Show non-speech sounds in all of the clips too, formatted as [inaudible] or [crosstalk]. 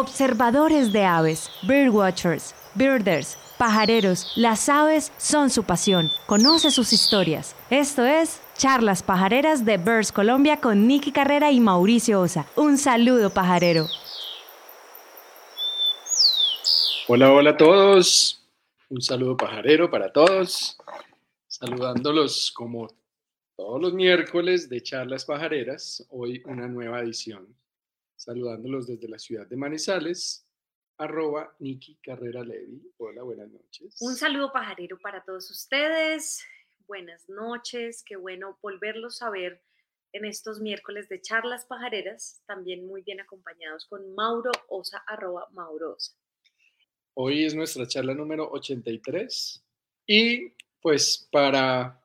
Observadores de aves, birdwatchers, birders, pajareros, las aves son su pasión. Conoce sus historias. Esto es Charlas Pajareras de Birds Colombia con Nicky Carrera y Mauricio Osa. Un saludo pajarero. Hola, hola a todos. Un saludo pajarero para todos. Saludándolos como todos los miércoles de Charlas Pajareras. Hoy una nueva edición saludándolos desde la ciudad de Manizales, arroba Niki Carrera Levi. Hola, buenas noches. Un saludo pajarero para todos ustedes. Buenas noches, qué bueno volverlos a ver en estos miércoles de charlas pajareras, también muy bien acompañados con Mauro Osa, arroba Mauro Osa. Hoy es nuestra charla número 83 y pues para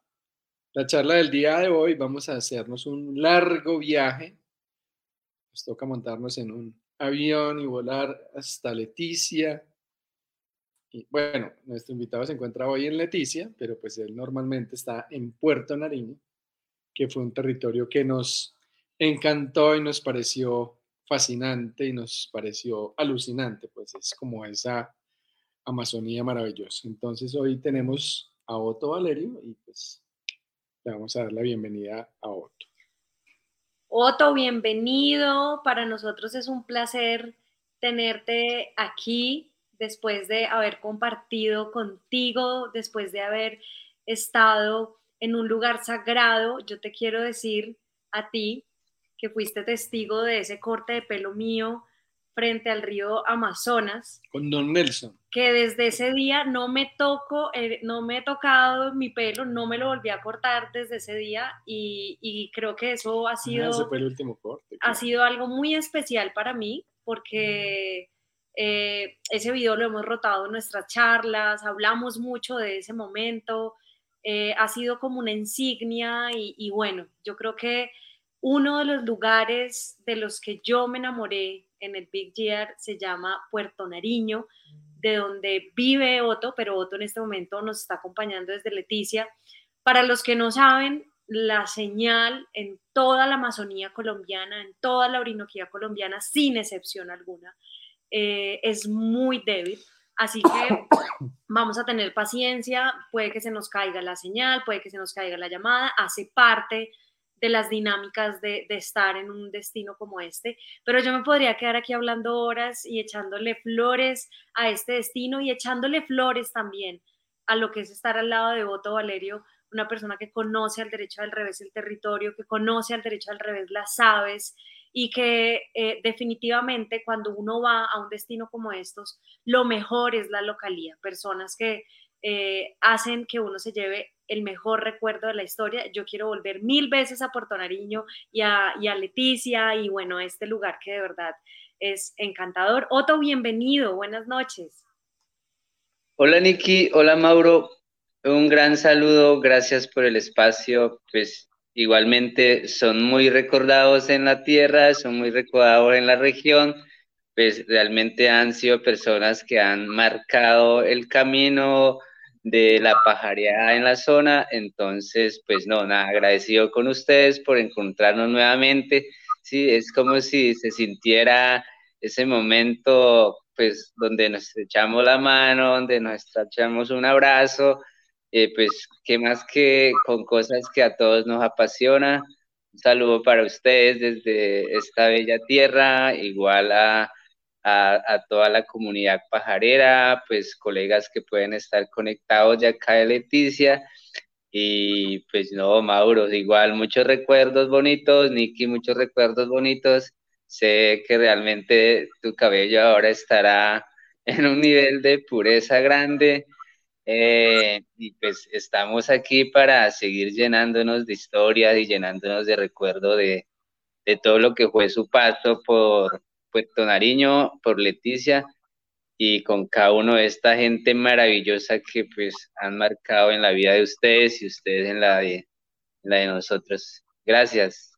la charla del día de hoy vamos a hacernos un largo viaje nos toca montarnos en un avión y volar hasta Leticia. Y bueno, nuestro invitado se encuentra hoy en Leticia, pero pues él normalmente está en Puerto Nariño, que fue un territorio que nos encantó y nos pareció fascinante y nos pareció alucinante, pues es como esa Amazonía maravillosa. Entonces hoy tenemos a Otto Valerio y pues le vamos a dar la bienvenida a Otto. Otto, bienvenido. Para nosotros es un placer tenerte aquí después de haber compartido contigo, después de haber estado en un lugar sagrado. Yo te quiero decir a ti que fuiste testigo de ese corte de pelo mío frente al río Amazonas. Con Don Nelson. Que desde ese día no me toco, eh, no me he tocado mi pelo, no me lo volví a cortar desde ese día y, creo que eso ha sido... ese fue el último corte. Ha sido algo muy especial para mí porque eh, ese video lo hemos rotado en nuestras charlas, hablamos mucho de ese momento, eh, ha sido como una insignia y, y bueno, yo creo que uno de los lugares de los que yo me enamoré en el Big Year se llama Puerto Nariño, de donde vive Otto, pero Otto en este momento nos está acompañando desde Leticia. Para los que no saben, la señal en toda la Amazonía colombiana, en toda la Orinoquía colombiana, sin excepción alguna, eh, es muy débil. Así que [coughs] vamos a tener paciencia, puede que se nos caiga la señal, puede que se nos caiga la llamada, hace parte de las dinámicas de, estar en un destino como este, pero yo me podría quedar aquí hablando horas y echándole flores a este destino y echándole flores también a lo que es estar al lado de Otto Valerio, una persona que conoce al derecho al revés el territorio, que conoce al derecho al revés las aves y que eh, definitivamente cuando uno va a un destino como estos, lo mejor es la localía, personas que eh, hacen que uno se lleve el mejor recuerdo de la historia. Yo quiero volver mil veces a Puerto Nariño y a, Leticia y bueno, a este lugar que de verdad es encantador. Otto, bienvenido, buenas noches. Hola Niki, hola Mauro, un gran saludo, gracias por el espacio, pues igualmente son muy recordados en la tierra, son muy recordados en la región, pues realmente han sido personas que han marcado el camino, de la pajareada en la zona. Entonces, pues no, nada, agradecido con ustedes por encontrarnos nuevamente. Sí, es como si se sintiera ese momento, pues, donde nos echamos la mano, donde nos echamos un abrazo, eh, pues, qué más que con cosas que a todos nos apasiona. Un saludo para ustedes desde esta bella tierra, igual a a, toda la comunidad pajarera, pues colegas que pueden estar conectados de acá de Leticia. Y pues no, Mauro, igual muchos recuerdos bonitos, Nicky, muchos recuerdos bonitos. Sé que realmente tu cabello ahora estará [laughs] en un nivel de pureza grande. Eh, y pues estamos aquí para seguir llenándonos de historias y llenándonos de recuerdo de, de todo lo que fue su paso por, Puerto Nariño, por Leticia y con cada uno de esta gente maravillosa que pues han marcado en la vida de ustedes y ustedes en la de, la de nosotros. Gracias.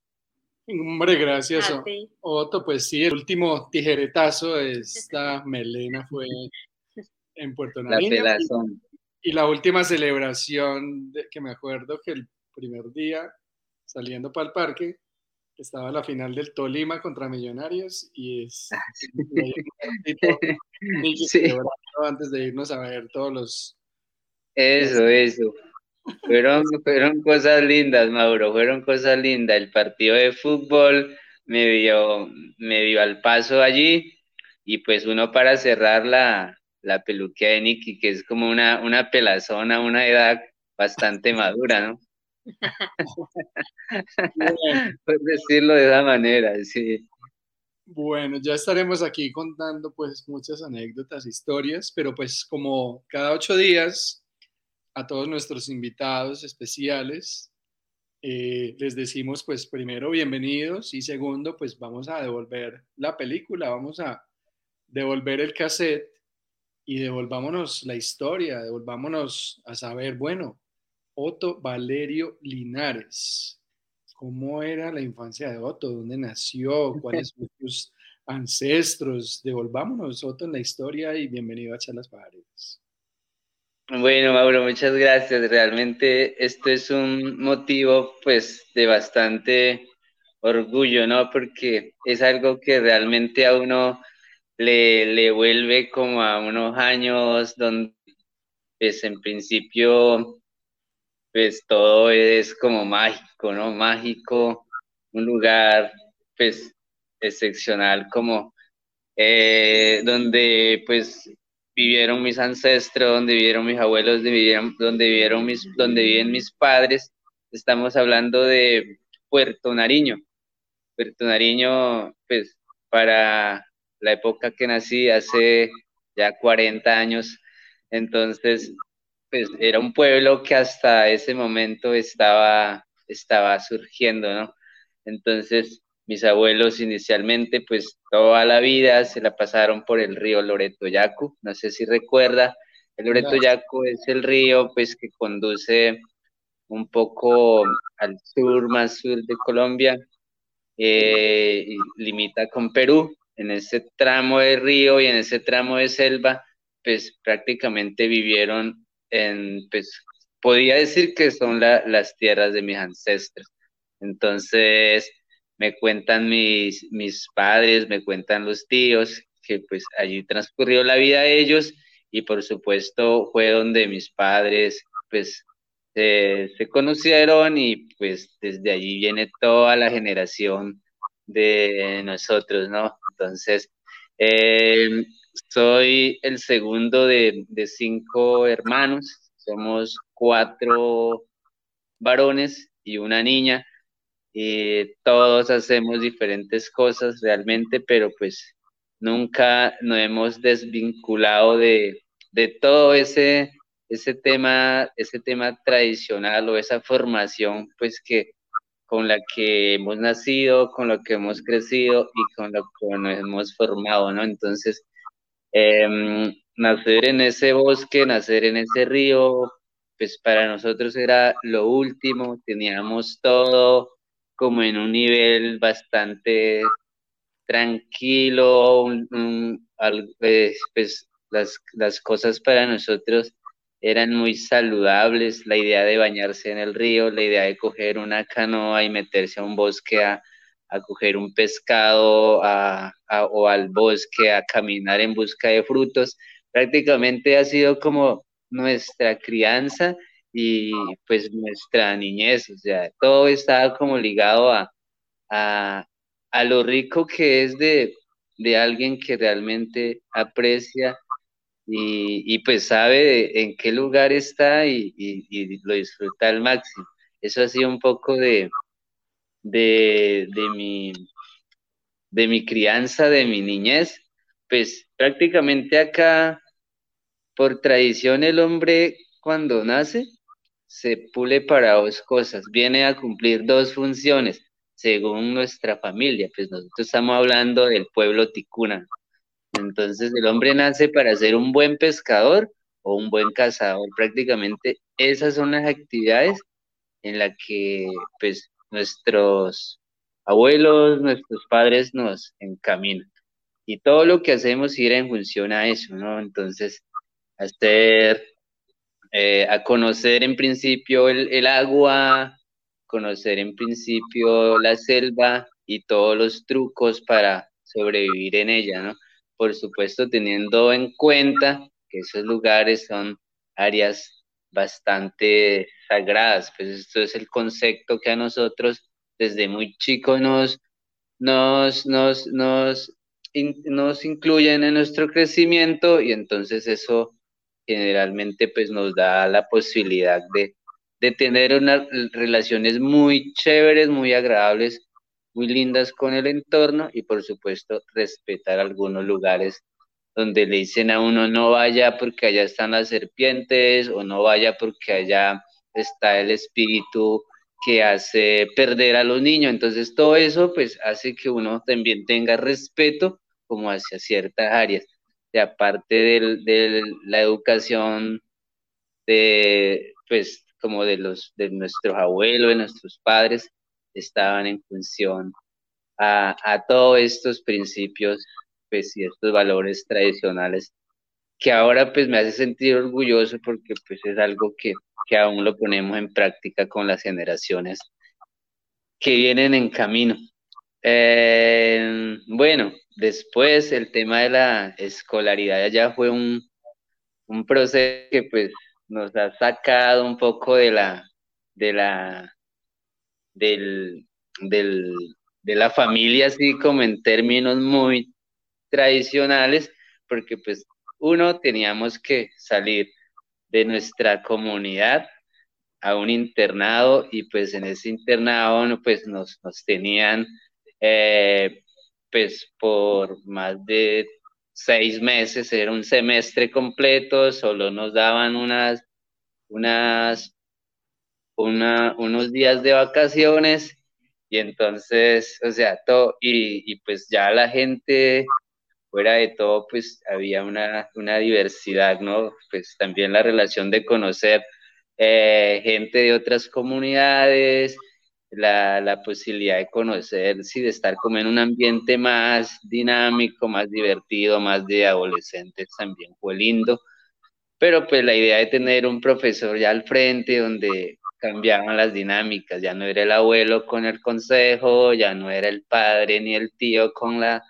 Hombre, gracias. Otto, pues sí, el último tijeretazo de esta [laughs] melena fue en Puerto Nariño. y la última celebración de, que me acuerdo que el primer día saliendo para el parque estaba la final del Tolima contra Millonarios y es Ah, [laughs] y [laughs] Sí. antes de irnos a ver todos los Eso, eso. Fueron, fueron cosas lindas, Mauro, fueron cosas lindas. El partido de fútbol me dio, me dio al paso allí y pues uno para cerrar la, la peluquia de Nicky, que es como una, una pelazona, una edad bastante madura, ¿no? [laughs] Por decirlo de esa manera, sí. Bueno, ya estaremos aquí contando pues muchas anécdotas, historias, pero pues como cada ocho días a todos nuestros invitados especiales eh, les decimos pues primero bienvenidos y segundo pues vamos a devolver la película, vamos a devolver el cassette y devolvámonos la historia, devolvámonos a saber, bueno, Otto Valerio Linares. ¿Cómo era la infancia de Otto? ¿Dónde nació? ¿Cuáles son [laughs] sus ancestros? Devolvámonos, Otto, en la historia y bienvenido a Charlas Pajareras. Bueno, Mauro, muchas gracias. Realmente esto es un motivo pues de bastante orgullo, ¿no? Porque es algo que realmente a uno le, le vuelve como a unos años donde pues en principio pues todo es como mágico, ¿no? Mágico, un lugar pues excepcional como eh, donde pues vivieron mis ancestros, donde vivieron mis abuelos, donde vivieron, donde vivieron mis, donde viven mis padres. Estamos hablando de Puerto Nariño. Puerto Nariño, pues para la época que nací, hace ya 40 años, entonces, pues era un pueblo que hasta ese momento estaba, estaba surgiendo, ¿no? Entonces, mis abuelos inicialmente, pues toda la vida se la pasaron por el río Loreto Yacu. No sé si recuerda, el Loreto Yacu es el río pues que conduce un poco al sur, más sur de Colombia, eh, y limita con Perú. En ese tramo de río y en ese tramo de selva, pues prácticamente vivieron en, pues podía decir que son la, las tierras de mis ancestros. Entonces, me cuentan mis, mis padres, me cuentan los tíos, que pues allí transcurrió la vida de ellos y por supuesto fue donde mis padres pues se conocieron y pues desde allí viene toda la generación de nosotros, ¿no? Entonces, eh, soy el segundo de, de cinco hermanos, somos cuatro varones y una niña. Y todos hacemos diferentes cosas realmente, pero pues nunca nos hemos desvinculado de, de todo ese, ese, tema, ese tema tradicional o esa formación pues que con la que hemos nacido, con lo que hemos crecido y con lo que nos hemos formado, ¿no? Entonces, eh, nacer en ese bosque, nacer en ese río, pues para nosotros era lo último, teníamos todo, como en un nivel bastante tranquilo, un, pues las, las, cosas para nosotros eran muy saludables, la idea de bañarse en el río, la idea de coger una canoa y meterse a un bosque a, a coger un pescado a, o al bosque a caminar en busca de frutos, prácticamente ha sido como nuestra crianza y pues nuestra niñez, o sea, todo estaba como ligado a, a, lo rico que es de, de, alguien que realmente aprecia y, y pues sabe en qué lugar está y, y, lo disfruta al máximo. Eso ha sido un poco de, de, de, mi, de mi crianza, de mi niñez. Pues prácticamente acá, por tradición, el hombre cuando nace se pule para dos cosas, viene a cumplir dos funciones según nuestra familia, pues nosotros estamos hablando del pueblo ticuna. Entonces el hombre nace para ser un buen pescador o un buen cazador, prácticamente esas son las actividades en las que pues nuestros abuelos, nuestros padres nos encaminan. Y todo lo que hacemos irá en función a eso, ¿no? Entonces, hacer eh, a conocer en principio el, el, agua, conocer en principio la selva y todos los trucos para sobrevivir en ella, ¿no? Por supuesto, teniendo en cuenta que esos lugares son áreas bastante sagradas, pues esto es el concepto que a nosotros desde muy chicos nos, nos, nos, nos, nos incluyen en nuestro crecimiento y entonces eso generalmente pues nos da la posibilidad de, de tener unas relaciones muy chéveres, muy agradables, muy lindas con el entorno y por supuesto respetar algunos lugares donde le dicen a uno no vaya porque allá están las serpientes o no vaya porque allá está el espíritu que hace perder a los niños. Entonces todo eso pues hace que uno también tenga respeto como hacia ciertas áreas. De aparte de la educación de pues como de los de nuestros abuelos, de nuestros padres, estaban en función a, a todos estos principios pues, y estos valores tradicionales que ahora pues me hace sentir orgulloso porque pues es algo que, que aún lo ponemos en práctica con las generaciones que vienen en camino. Eh, bueno, después el tema de la escolaridad ya fue un, un proceso que pues nos ha sacado un poco de la, de la, del, del, de la familia, así como en términos muy tradicionales, porque pues uno teníamos que salir de nuestra comunidad a un internado y pues en ese internado pues nos, nos tenían eh, pues por más de seis meses, era un semestre completo, solo nos daban unas, unas, una, unos días de vacaciones y entonces, o sea, todo, y, y pues ya la gente fuera de todo, pues había una, una diversidad, ¿no? Pues también la relación de conocer eh, gente de otras comunidades, la, la, posibilidad de conocer, sí, de estar como en un ambiente más dinámico, más divertido, más de adolescentes también fue lindo. Pero pues la idea de tener un profesor ya al frente donde cambiaban las dinámicas, ya no era el abuelo con el consejo, ya no era el padre ni el tío con la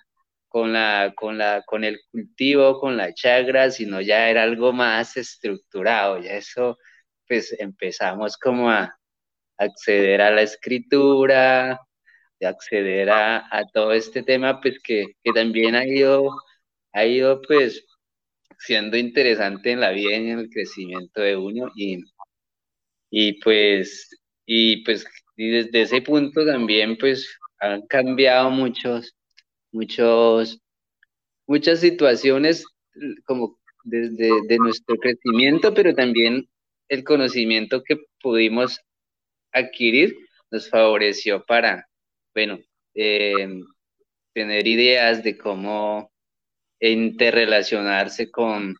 con, la, con, la, con el cultivo, con la chagra, sino ya era algo más estructurado, ya eso, pues empezamos como a acceder a la escritura, de acceder a, a, todo este tema, pues que, que, también ha ido, ha ido pues siendo interesante en la vida y en el crecimiento de uno. Y, y pues y pues y desde ese punto también pues han cambiado muchos muchos, muchas situaciones como desde de nuestro crecimiento, pero también el conocimiento que pudimos adquirir nos favoreció para, bueno, em, tener ideas de cómo interrelacionarse con,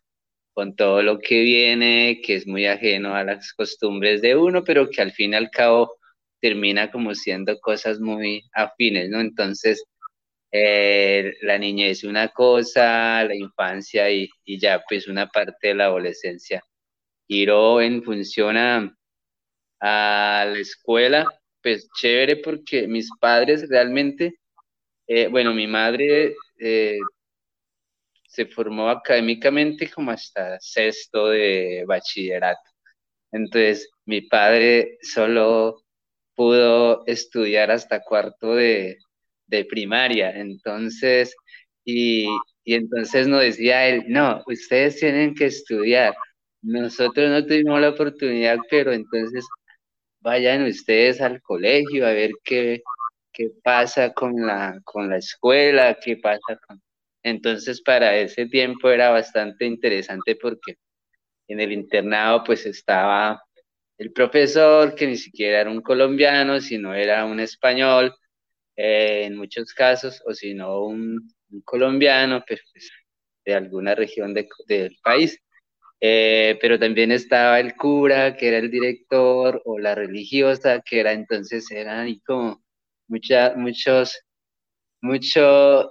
con todo lo que viene, que es muy ajeno a las costumbres de uno, pero que al fin y al cabo termina como siendo cosas muy afines, ¿no? Entonces, eh, la niñez una cosa, la infancia y, ya pues una parte de la adolescencia. Giró en función a, la escuela, pues chévere porque mis padres realmente, eh, bueno, mi madre eh, se formó académicamente como hasta sexto de bachillerato. Entonces, mi padre solo pudo estudiar hasta cuarto de, de primaria. Entonces, y, y entonces nos decía él, no, ustedes tienen que estudiar. Nosotros no tuvimos la oportunidad, pero entonces vayan ustedes al colegio a ver qué, qué pasa con la, con la escuela, qué pasa con... Entonces para ese tiempo era bastante interesante porque en el internado pues estaba el profesor que ni siquiera era un colombiano, sino era un español, eh, en muchos casos, o si no un, colombiano pues, pues, de alguna región del país. Eh, pero también estaba el cura, que era el director, o la religiosa, que era entonces, eran ahí como muchas muchos, mucho,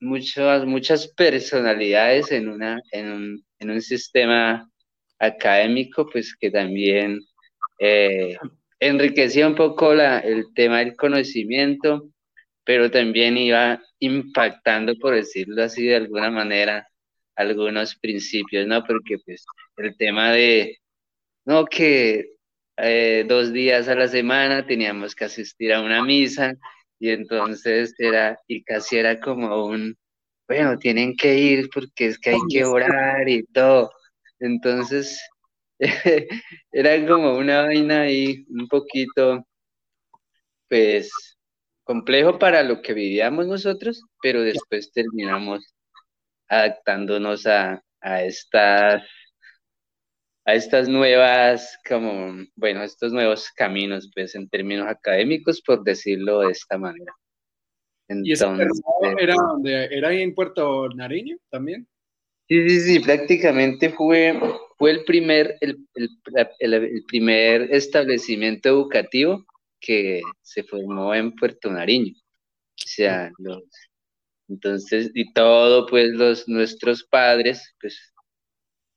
muchas, muchas personalidades en, una, en, un, en un sistema académico, pues que también eh, enriquecía un poco la, el tema del conocimiento, pero también iba impactando, por decirlo así de alguna manera, algunos principios, ¿no? Porque pues el tema de, no, que eh, dos días a la semana teníamos que asistir a una misa y entonces era, y casi era como un, bueno, tienen que ir porque es que hay que orar y todo. Entonces, [laughs] era como una vaina ahí un poquito, pues, complejo para lo que vivíamos nosotros, pero después terminamos adaptándonos a, a estas a estas nuevas, como, bueno, estos nuevos caminos, pues en términos académicos, por decirlo de esta manera. Entonces, ¿Y era, donde, era ahí en Puerto Nariño también? Sí, sí, sí, prácticamente fue, fue el, primer, el, el, el primer establecimiento educativo que se formó en Puerto Nariño. O sea, los, entonces, y todo, pues los, nuestros padres, pues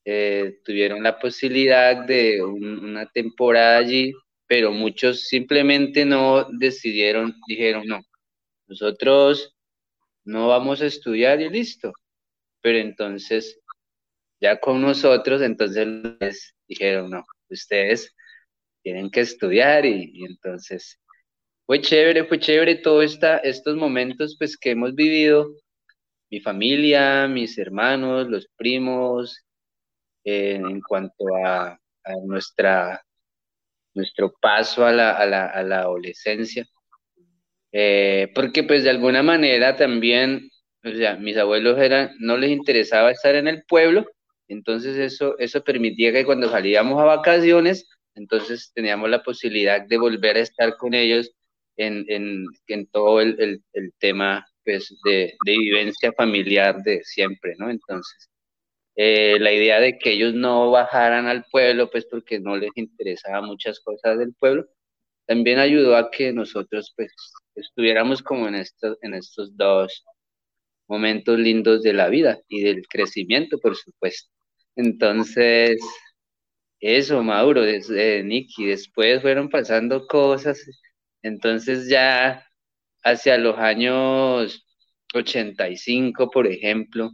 eh, tuvieron la posibilidad de una temporada allí, pero muchos simplemente no decidieron, dijeron, no, nosotros no vamos a estudiar y listo. Pero entonces, ya con nosotros, entonces les dijeron, no, ustedes tienen que estudiar y, entonces fue chévere, fue chévere todos estos momentos pues que hemos vivido, mi familia, mis hermanos, los primos, en cuanto a, nuestra, nuestro paso a la, a la, a la adolescencia. Eh, porque pues de alguna manera también, o sea, mis abuelos eran, no les interesaba estar en el pueblo, entonces eso, eso permitía que cuando salíamos a vacaciones, entonces teníamos la posibilidad de volver a estar con ellos en, en, en todo el, el, tema pues, de, de vivencia familiar de siempre, ¿no? Entonces, eh, la idea de que ellos no bajaran al pueblo, pues porque no les interesaba muchas cosas del pueblo, también ayudó a que nosotros pues estuviéramos como en estos, en estos dos momentos lindos de la vida y del crecimiento, por supuesto. Entonces, eso, Mauro, desde Nicky, después fueron pasando cosas, entonces ya hacia los años 85, por ejemplo,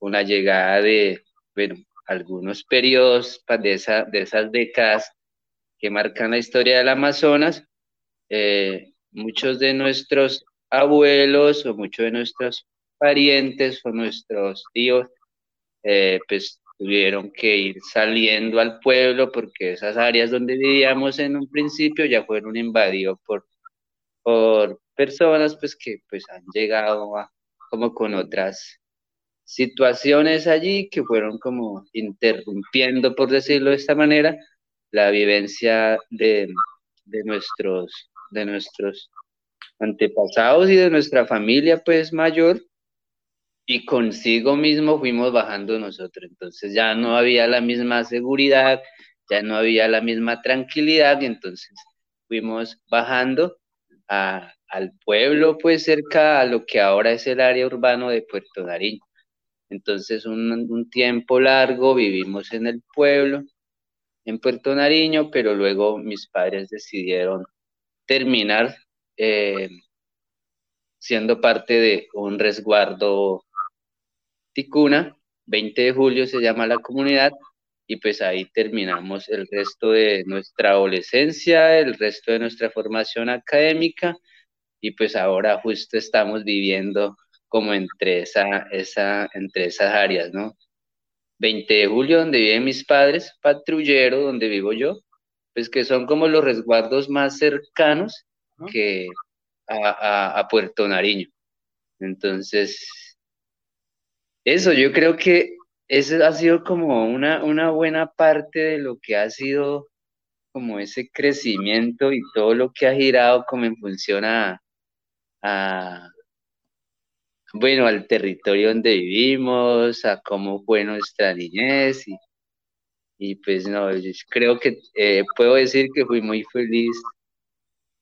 una llegada de, bueno, algunos periodos de, esa, de esas décadas que marcan la historia del Amazonas, eh, muchos de nuestros abuelos o muchos de nuestros parientes o nuestros tíos, eh, pues tuvieron que ir saliendo al pueblo porque esas áreas donde vivíamos en un principio ya fueron invadidos por, por personas pues que pues han llegado a, como con otras situaciones allí que fueron como interrumpiendo, por decirlo de esta manera, la vivencia de, de, nuestros, de nuestros antepasados y de nuestra familia pues mayor y consigo mismo fuimos bajando nosotros. Entonces ya no había la misma seguridad, ya no había la misma tranquilidad y entonces fuimos bajando a, al pueblo pues cerca a lo que ahora es el área urbano de Puerto Nariño. Entonces, un, tiempo largo vivimos en el pueblo, en Puerto Nariño, pero luego mis padres decidieron terminar eh, siendo parte de un resguardo Ticuna, 20 de julio se llama la comunidad, y pues ahí terminamos el resto de nuestra adolescencia, el resto de nuestra formación académica, y pues ahora justo estamos viviendo como entre, esa, esa, entre esas áreas, ¿no? 20 de julio, donde viven mis padres, patrullero, donde vivo yo, pues que son como los resguardos más cercanos que a, a, Puerto Nariño. Entonces, eso, yo creo que eso ha sido como una, una buena parte de lo que ha sido como ese crecimiento y todo lo que ha girado como en función a, bueno, al territorio donde vivimos, a cómo fue nuestra niñez y, pues no, creo que eh, puedo decir que fui muy feliz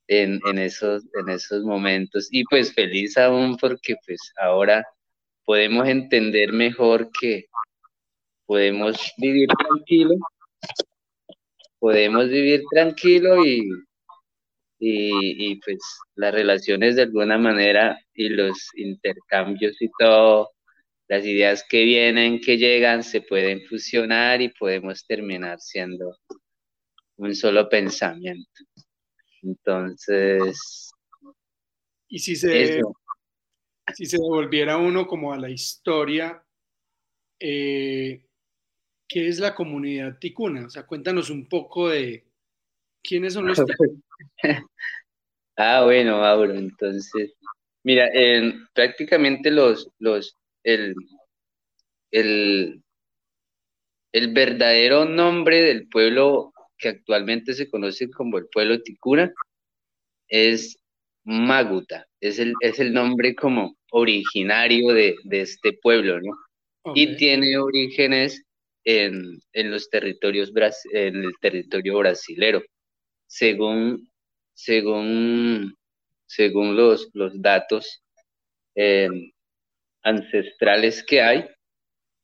en, en, esos, en esos momentos y pues feliz aún porque pues ahora podemos entender mejor que podemos vivir tranquilo podemos vivir tranquilo y, y, pues las relaciones de alguna manera y los intercambios y todo, las ideas que vienen, que llegan, se pueden fusionar y podemos terminar siendo un solo pensamiento. Entonces... Y si se, si se devolviera uno como a la historia, eh, ¿qué es la comunidad ticuna? O sea, cuéntanos un poco de quiénes son los [laughs] ah, bueno, Mauro, entonces, mira, prácticamente los, los, el, el, el verdadero nombre del pueblo que actualmente se conoce como el pueblo ticuna es Maguta, es el, es el nombre como originario de, este pueblo, ¿no? Y tiene orígenes en, los territorios, en el territorio brasilero. Según, según, según los, los datos eh, ancestrales que hay,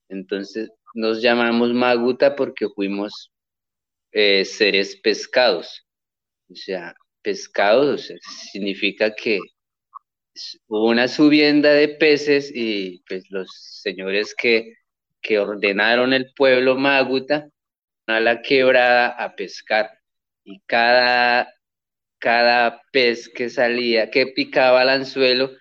entonces nos llamamos Maguta porque fuimos eh, seres pescados. O sea, pescados significa que hubo una subienda de peces y pues los señores que, que ordenaron el pueblo Maguta a la quebrada a pescar y cada, cada pez que salía, que picaba el anzuelo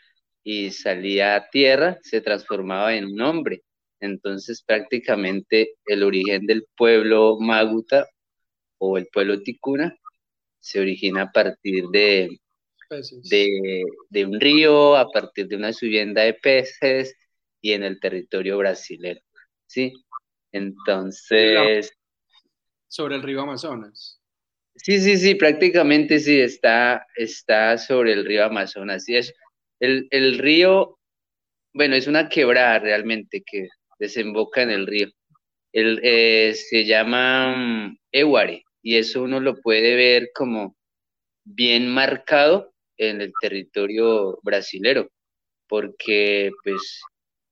y salía a tierra, se transformaba en un hombre. Entonces prácticamente el origen del pueblo Maguta o el pueblo Ticuna se origina a partir de, de, un río, a partir de una subienda de peces y en el territorio brasilero. ¿sí? Entonces... Sobre el río Amazonas. Sí, sí, sí, prácticamente sí, está, está sobre el río Amazonas. Sí, es, el, el río, bueno, es una quebrada realmente que desemboca en el río. El, eh, se llama um, y eso uno lo puede ver como bien marcado en el territorio brasilero, porque pues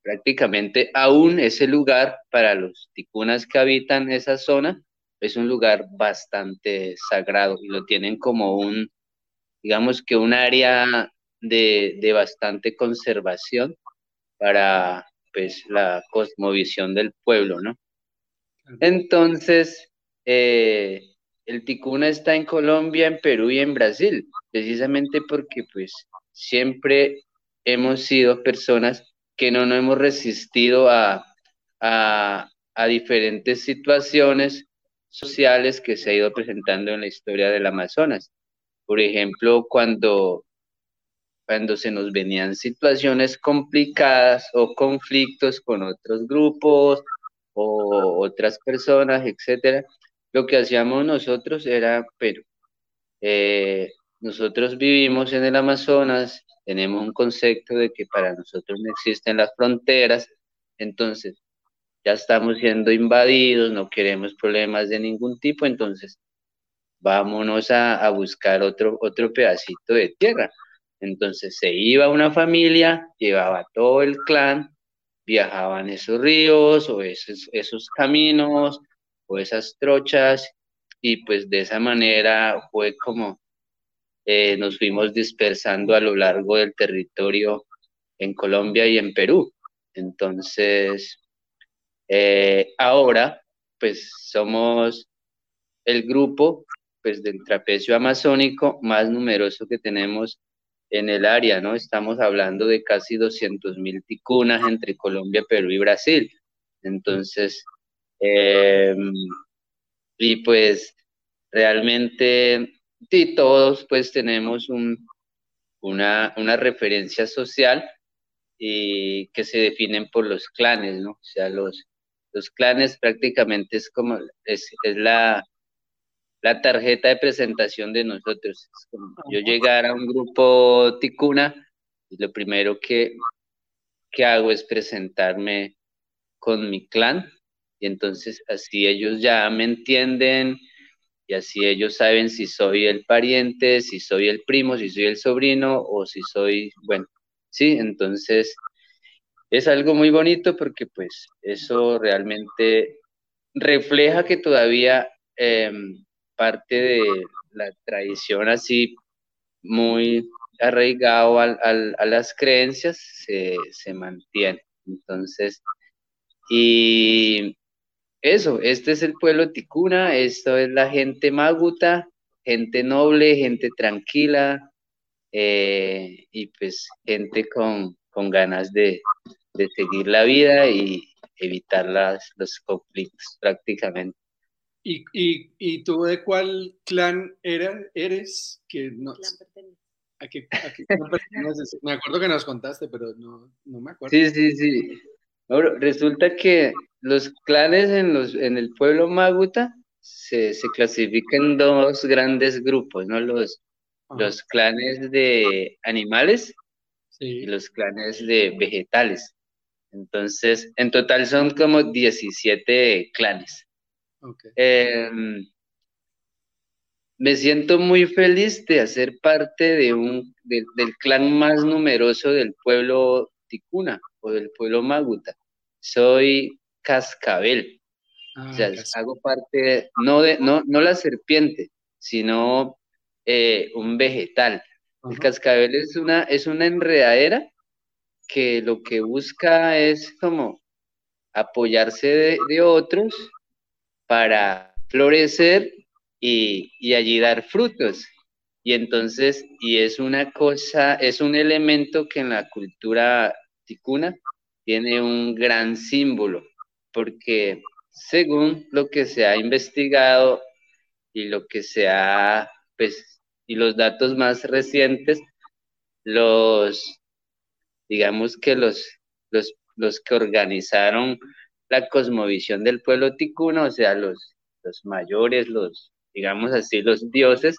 prácticamente aún ese lugar para los ticunas que habitan esa zona es un lugar bastante sagrado y lo tienen como un, digamos que un área de, de bastante conservación para pues la cosmovisión del pueblo, ¿no? Entonces, eh, el ticuna está en Colombia, en Perú y en Brasil, precisamente porque pues siempre hemos sido personas que no nos hemos resistido a, a, diferentes situaciones sociales que se ha ido presentando en la historia del Amazonas. Por ejemplo, cuando, cuando se nos venían situaciones complicadas o conflictos con otros grupos o otras personas, etcétera, lo que hacíamos nosotros era, pero eh, nosotros vivimos en el Amazonas, tenemos un concepto de que para nosotros no existen las fronteras, entonces ya estamos siendo invadidos, no queremos problemas de ningún tipo, entonces vámonos a, buscar otro, otro pedacito de tierra. Entonces se iba una familia, llevaba todo el clan, viajaban esos ríos o esos, esos caminos, esas trochas y pues de esa manera fue como eh, nos fuimos dispersando a lo largo del territorio en Colombia y en Perú. Entonces, eh, ahora pues somos el grupo pues del trapecio amazónico más numeroso que tenemos en el área, ¿no? Estamos hablando de casi 200 mil ticunas entre Colombia, Perú y Brasil. Entonces, Em, y pues realmente sí, todos pues tenemos un, una, una referencia social y que se definen por los clanes, ¿no? O sea, los, los clanes prácticamente es como, es, es la, la tarjeta de presentación de nosotros. Es como yo llegar a un grupo ticuna y lo primero que, que hago es presentarme con mi clan y entonces así ellos ya me entienden y así ellos saben si soy el pariente, si soy el primo, si soy el sobrino o si soy, bueno, sí, entonces es algo muy bonito porque pues eso realmente refleja que todavía em, parte de la tradición así muy arraigado a las creencias se, se mantiene. Entonces, y eso, este es el pueblo ticuna, esto es la gente maguta, gente noble, gente tranquila, eh, y pues gente con, con ganas de, de, seguir la vida y evitar las, los conflictos prácticamente. ¿Y, y, y tú de cuál clan era, eres? Que no, ¿A qué, a qué me acuerdo que nos contaste, pero no, no me acuerdo. Sí, sí, sí. Resulta que los clanes en, los, en el pueblo Maguta se, se clasifican en dos grandes grupos, ¿no? Los, los clanes de animales y los clanes de vegetales. Entonces, en total son como 17 clanes. Em, me siento muy feliz de hacer parte de un, del clan más numeroso del pueblo ticuna o del pueblo maguta. Soy cascabel. o sea, ah, hago parte, no, de, no, no la serpiente, sino eh, un vegetal. El cascabel es una, es una enredadera que lo que busca es como apoyarse de, otros para florecer y, y, allí dar frutos. Y entonces, y es una cosa, es un elemento que en la cultura ticuna tiene un gran símbolo, porque según lo que se ha investigado y lo que se ha, pues, y los datos más recientes, los, digamos que los, los, los que organizaron la cosmovisión del pueblo ticuno, o sea, los, los mayores, los, digamos así, los dioses,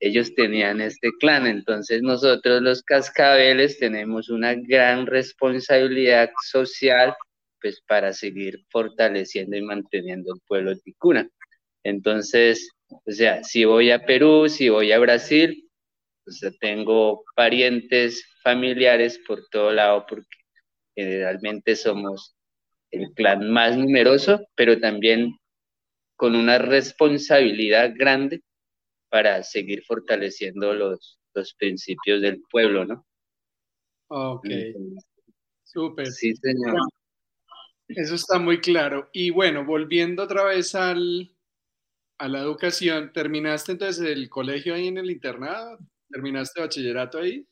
ellos tenían este clan. Entonces nosotros los cascabeles tenemos una gran responsabilidad social pues para seguir fortaleciendo y manteniendo el pueblo ticuna. Entonces, o sea, si voy a Perú, si voy a Brasil, o tengo parientes, familiares por todo lado, porque generalmente somos el clan más numeroso, pero también con una responsabilidad grande para seguir fortaleciendo los, los principios del pueblo, ¿no? Ok, súper. Sí, señor. Eso está muy claro. Y bueno, volviendo otra vez al, a la educación, ¿terminaste entonces el colegio ahí en el internado? ¿Terminaste bachillerato ahí?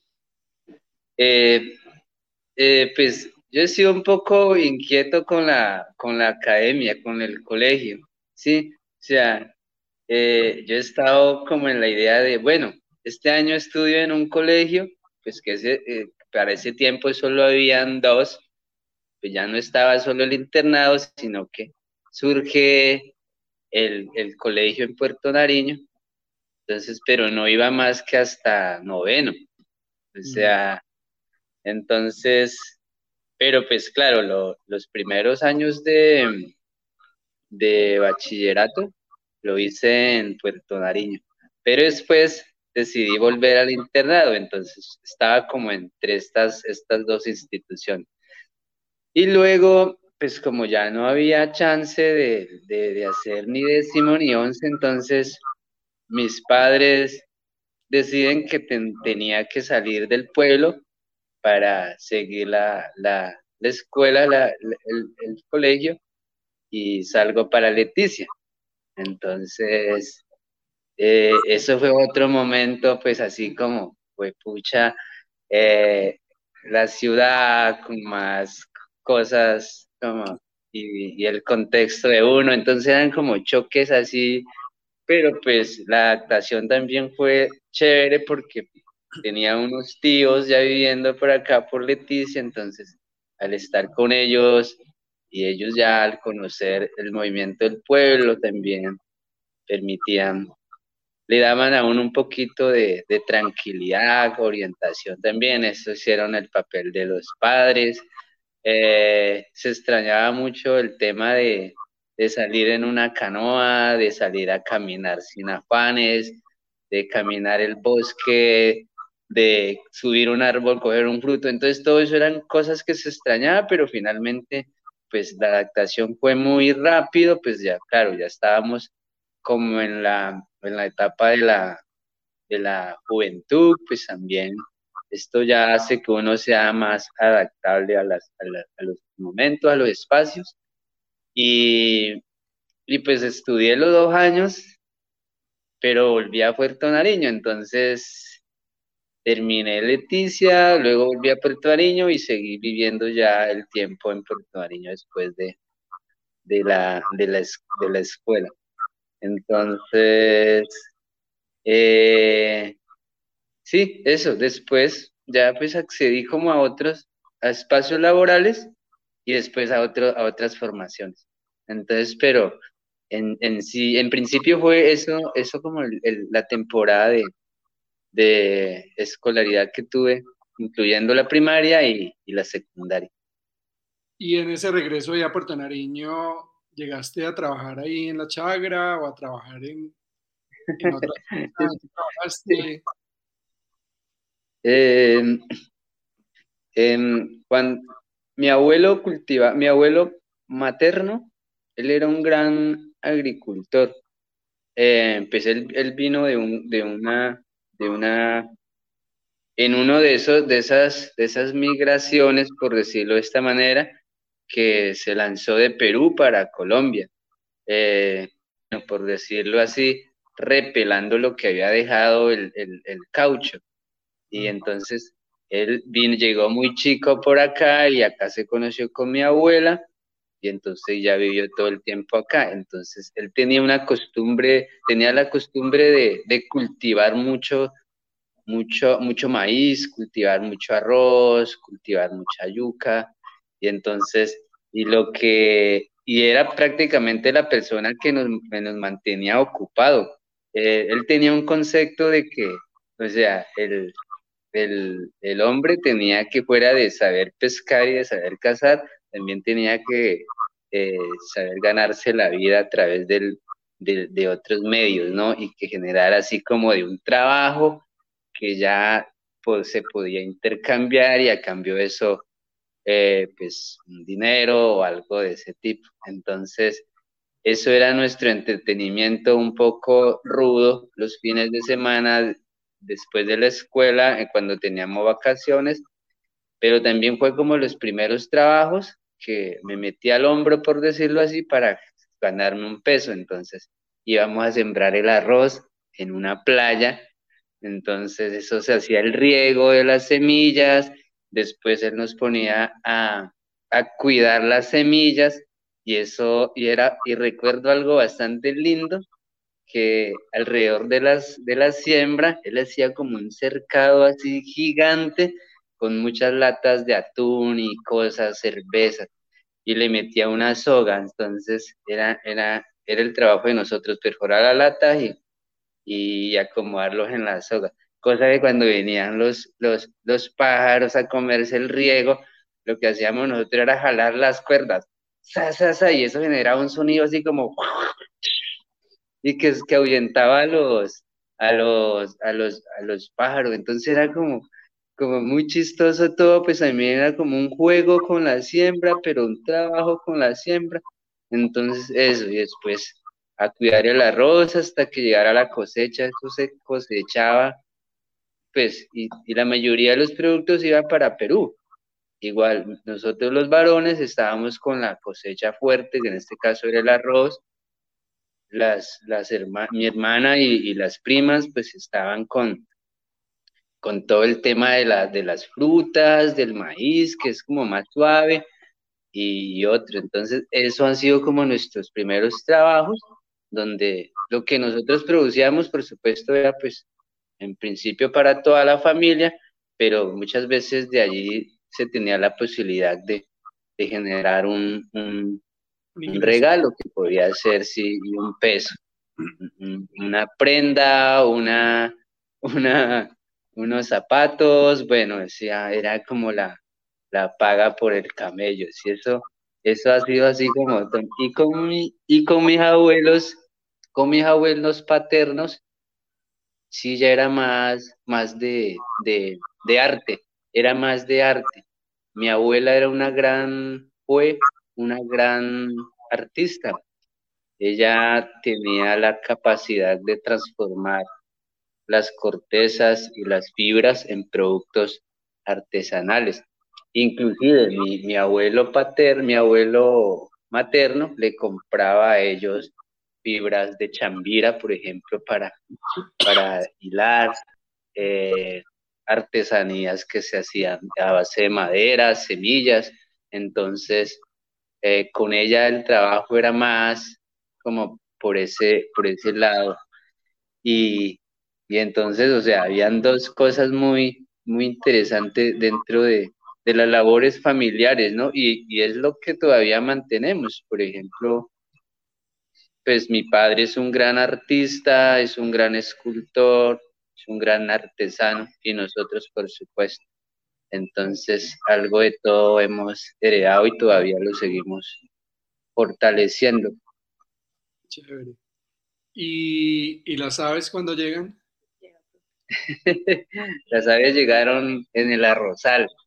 Eh, eh, pues yo he sido un poco inquieto con la, con la academia, con el colegio, ¿sí? O sea, eh, yo he estado como en la idea de, bueno, este año estudio en un colegio, pues que ese, para ese tiempo solo habían dos, pues ya no estaba solo el internado, sino que surge el, colegio en Puerto Nariño, entonces, pero no iba más que hasta noveno, o sea, entonces, pero pues claro, los primeros años de, de bachillerato lo hice en Puerto Nariño, pero después decidí volver al internado, entonces estaba como entre estas, estas dos instituciones. Y luego pues como ya no había chance de, hacer ni décimo ni once, entonces mis padres deciden que tenía que salir del pueblo para seguir la, escuela, el, colegio, y salgo para Leticia. Entonces, eh, eso fue otro momento, pues así como, fue pucha, eh, la ciudad con más cosas y, el contexto de uno, entonces eran como choques así, pero pues la adaptación también fue chévere porque tenía unos tíos ya viviendo por acá, por Leticia, entonces al estar con ellos y ellos ya al conocer el movimiento del pueblo también permitían, le daban a uno un poquito de, de tranquilidad, orientación también, eso hicieron el papel de los padres, eh, se extrañaba mucho el tema de, salir en una canoa, de salir a caminar sin afanes, de caminar el bosque, de subir un árbol, coger un fruto. Entonces todo eso eran cosas que se extrañaba, pero finalmente pues la adaptación fue muy rápido, pues ya claro, ya estábamos como en la, en la etapa de la, de la juventud, pues también esto ya hace que uno sea más adaptable a, las, a, los momentos, a los espacios. Y, y, pues estudié los dos años, pero volví a Puerto Nariño, entonces terminé Leticia, luego volví a Puerto Nariño y seguí viviendo ya el tiempo en Puerto Nariño después de, de, la, de, la, de la escuela. Entonces, eh, sí, eso, después ya pues accedí como a otros, a espacios laborales y después a, a otras formaciones. Entonces, pero en, en sí, en principio fue eso, eso como la temporada de, de escolaridad que tuve, incluyendo la primaria y, y, la secundaria. Y en ese regreso ya a Puerto Nariño, ¿llegaste a trabajar ahí en La Chagra o a trabajar en, en otras [laughs] trabajaste? Eh, cuando, mi abuelo cultiva, mi abuelo materno, él era un gran agricultor. Eh, pues él, él, vino de, un, de una de una, en uno de esos, de esas, de esas migraciones, por decirlo de esta manera, que se lanzó de Perú para Colombia, eh, por decirlo así, repelando lo que había dejado el, el, el caucho. Y entonces él vino, llegó muy chico por acá y acá se conoció con mi abuela y entonces ya vivió todo el tiempo acá. Entonces él tenía una costumbre, tenía la costumbre de, cultivar mucho, mucho, mucho maíz, cultivar mucho arroz, cultivar mucha yuca, y entonces, y lo que, y era prácticamente la persona que nos, nos mantenía ocupado. Eh, él tenía un concepto de que, o sea, el, el, el hombre tenía que fuera de saber pescar y de saber cazar, también tenía que eh, saber ganarse la vida a través del, de, otros medios, ¿no? Y que generara así como de un trabajo que ya pues, se podía intercambiar y a cambio de eso, eh, pues un dinero o algo de ese tipo. Entonces, eso era nuestro entretenimiento un poco rudo los fines de semana después de la escuela, eh, cuando teníamos vacaciones, pero también fue como los primeros trabajos que me metí al hombro, por decirlo así, para ganarme un peso. Entonces íbamos a sembrar el arroz en una playa. Entonces eso se hacía el riego de las semillas. Después él nos ponía a, a cuidar las semillas y eso, y era, y recuerdo algo bastante lindo, que alrededor de las, de la siembra, él hacía como un cercado así gigante, con muchas latas de atún y cosas, cervezas, y le metía una soga, entonces era, era, era el trabajo de nosotros, perforar la lata y, y acomodarlos en la soga, cosa que cuando venían los, los, los pájaros a comerse el riego, lo que hacíamos nosotros era jalar las cuerdas, y eso generaba un sonido así como y que, que ahuyentaba a los, a los, a los, a los pájaros, entonces era como, como muy chistoso todo, pues a mí era como un juego con la siembra, pero un trabajo con la siembra. Entonces eso, y después a cuidar el arroz hasta que llegara la cosecha, eso se cosechaba, pues, y, y la mayoría de los productos iban para Perú. Igual, nosotros los varones estábamos con la cosecha fuerte, que en este caso era el arroz, las, las mi hermana y, y, las primas pues estaban con, con todo el tema de, la, de las frutas, del maíz, que es como más suave, y otro. Entonces, eso han sido como nuestros primeros trabajos, donde lo que nosotros producíamos, por supuesto, era pues en principio para toda la familia, pero muchas veces de allí se tenía la posibilidad de, de generar un, un, un, regalo que podría ser sí, un peso, una prenda, una, [laughs] una, unos zapatos, bueno, decía, era como la, la paga por el camello, ¿sí? eso, eso ha sido así como, y con, y con mis abuelos, con mis abuelos paternos, sí ya era más, más de, de, de arte, era más de arte. Mi abuela era una gran, fue una gran artista. ella tenía la capacidad de transformar las cortezas y las fibras en productos artesanales. Inclusive mi, abuelo paterno, mi abuelo materno le compraba a ellos fibras de chambira, por ejemplo, para, para hilar, eh, artesanías que se hacían a base de madera, semillas. Entonces, eh, con ella el trabajo era más como por ese, por ese lado. Y, y entonces, o sea, habían dos cosas muy, muy interesantes dentro de, de las labores familiares, ¿no? Y, y, es lo que todavía mantenemos. Por ejemplo, pues mi padre es un gran artista, es un gran escultor, es un gran artesano y nosotros, por supuesto. Entonces, algo de todo hemos heredado y todavía lo seguimos fortaleciendo. Chévere. ¿Y, y las aves cuando llegan? [laughs] las aves llegaron en el arrozal. [laughs]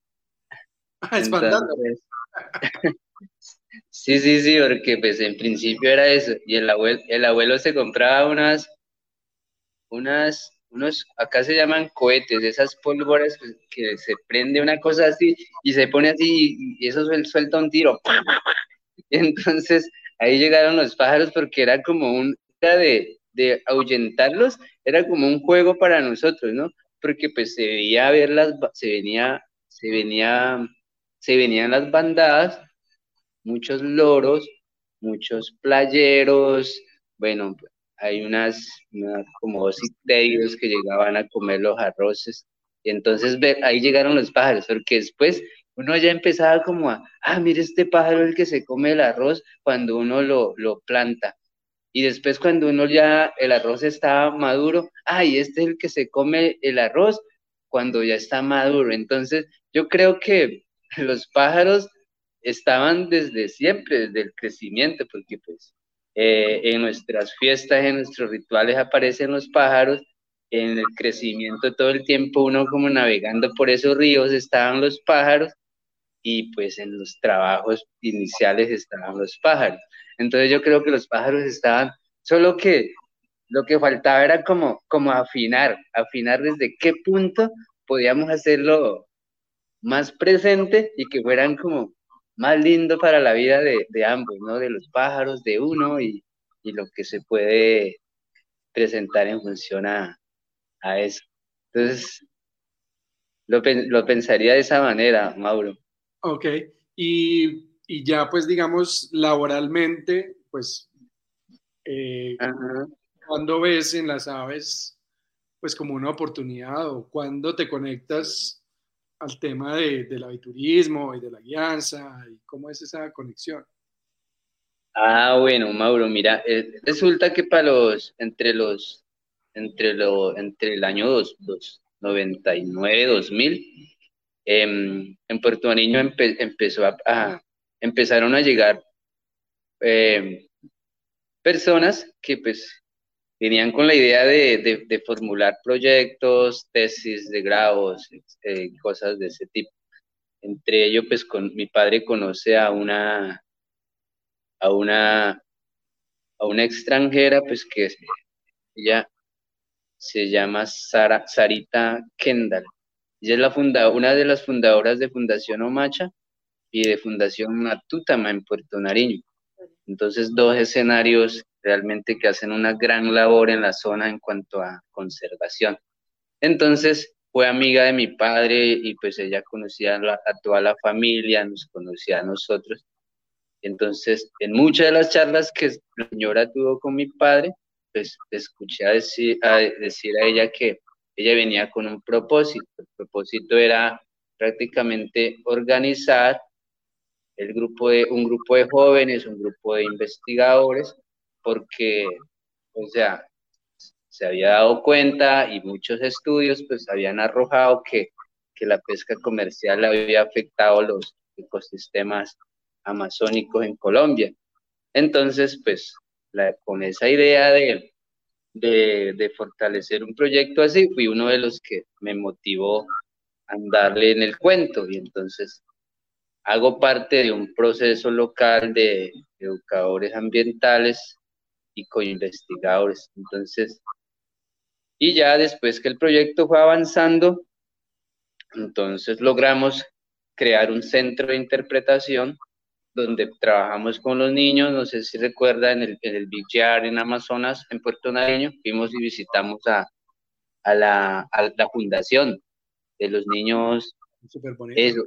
Ah, [laughs] sí, sí, sí, porque pues en principio era eso. Y el abuelo, el abuelo se compraba unas, unas, unos, acá se llaman cohetes, esas pólvoras que, se prende una cosa así y se pone así y, eso suelta un tiro. Y entonces ahí llegaron los pájaros porque era como un, de, de ahuyentarlos, era como un juego para nosotros, ¿no? Porque pues se veía ver las, se venía, se venía, se venían las bandadas, muchos loros, muchos playeros, bueno, hay unas, como dos que llegaban a comer los arroces, y entonces ahí llegaron los pájaros, porque después uno ya empezaba como a, ah, mire este pájaro el que se come el arroz cuando uno lo, lo planta, y después cuando uno ya el arroz está maduro, ay, este es el que se come el arroz cuando ya está maduro. Entonces, yo creo que [laughs] los pájaros estaban desde siempre, desde el crecimiento, porque pues eh, en nuestras fiestas, en nuestros rituales aparecen los pájaros, en el crecimiento todo el tiempo uno como navegando por esos ríos estaban los pájaros y pues en los trabajos iniciales estaban los pájaros. Entonces yo creo que los pájaros estaban, solo que lo que faltaba era como, como afinar, afinar desde qué punto podíamos hacerlo más presente y que fueran como más lindo para la vida de, ambos, ¿no? De los pájaros, de uno y, lo que se puede presentar en función a, eso. Entonces, lo, lo, pensaría de esa manera, Mauro. Ok, y y ya pues digamos laboralmente, pues eh, cuando ves en las aves pues como una oportunidad o cuando te conectas al tema de, del aviturismo y de la guianza y cómo es esa conexión. Ah, bueno, Mauro, mira, eh, resulta que para los, entre los, entre lo, entre el año 99, 2000, em, en Puerto a, empezaron a llegar eh, personas que pues venían con la idea de, formular proyectos, tesis de grados, eh, cosas de ese tipo. Entre ellos, pues con, mi padre conoce a una, a una, a una extranjera, pues que ella se llama Sara, Sarita Kendall. Ella es la funda, una de las fundadoras de Fundación Omacha y de Fundación Matutama en Puerto Nariño. Entonces, dos escenarios realmente que hacen una gran labor en la zona en cuanto a conservación. Entonces, fue amiga de mi padre y pues ella conocía a, toda la familia, nos conocía a nosotros. Entonces, en muchas de las charlas que la señora tuvo con mi padre, pues escuché a decir, a decir a ella que ella venía con un propósito. El propósito era prácticamente organizar el grupo de, un grupo de jóvenes, un grupo de investigadores, porque, o sea, se había dado cuenta y muchos estudios pues habían arrojado que, que la pesca comercial había afectado los ecosistemas amazónicos en Colombia. Entonces, pues, la, con esa idea de, de, fortalecer un proyecto así, fui uno de los que me motivó a andarle en el cuento y entonces hago parte de un proceso local de educadores ambientales y co-investigadores. Entonces, y ya después que el proyecto fue avanzando, entonces logramos crear un centro de interpretación donde trabajamos con los niños, no sé si recuerdan, en el, en el Big Yard en Amazonas, en Puerto Nariño, fuimos y visitamos a, a, la, a la fundación de los niños. Eso,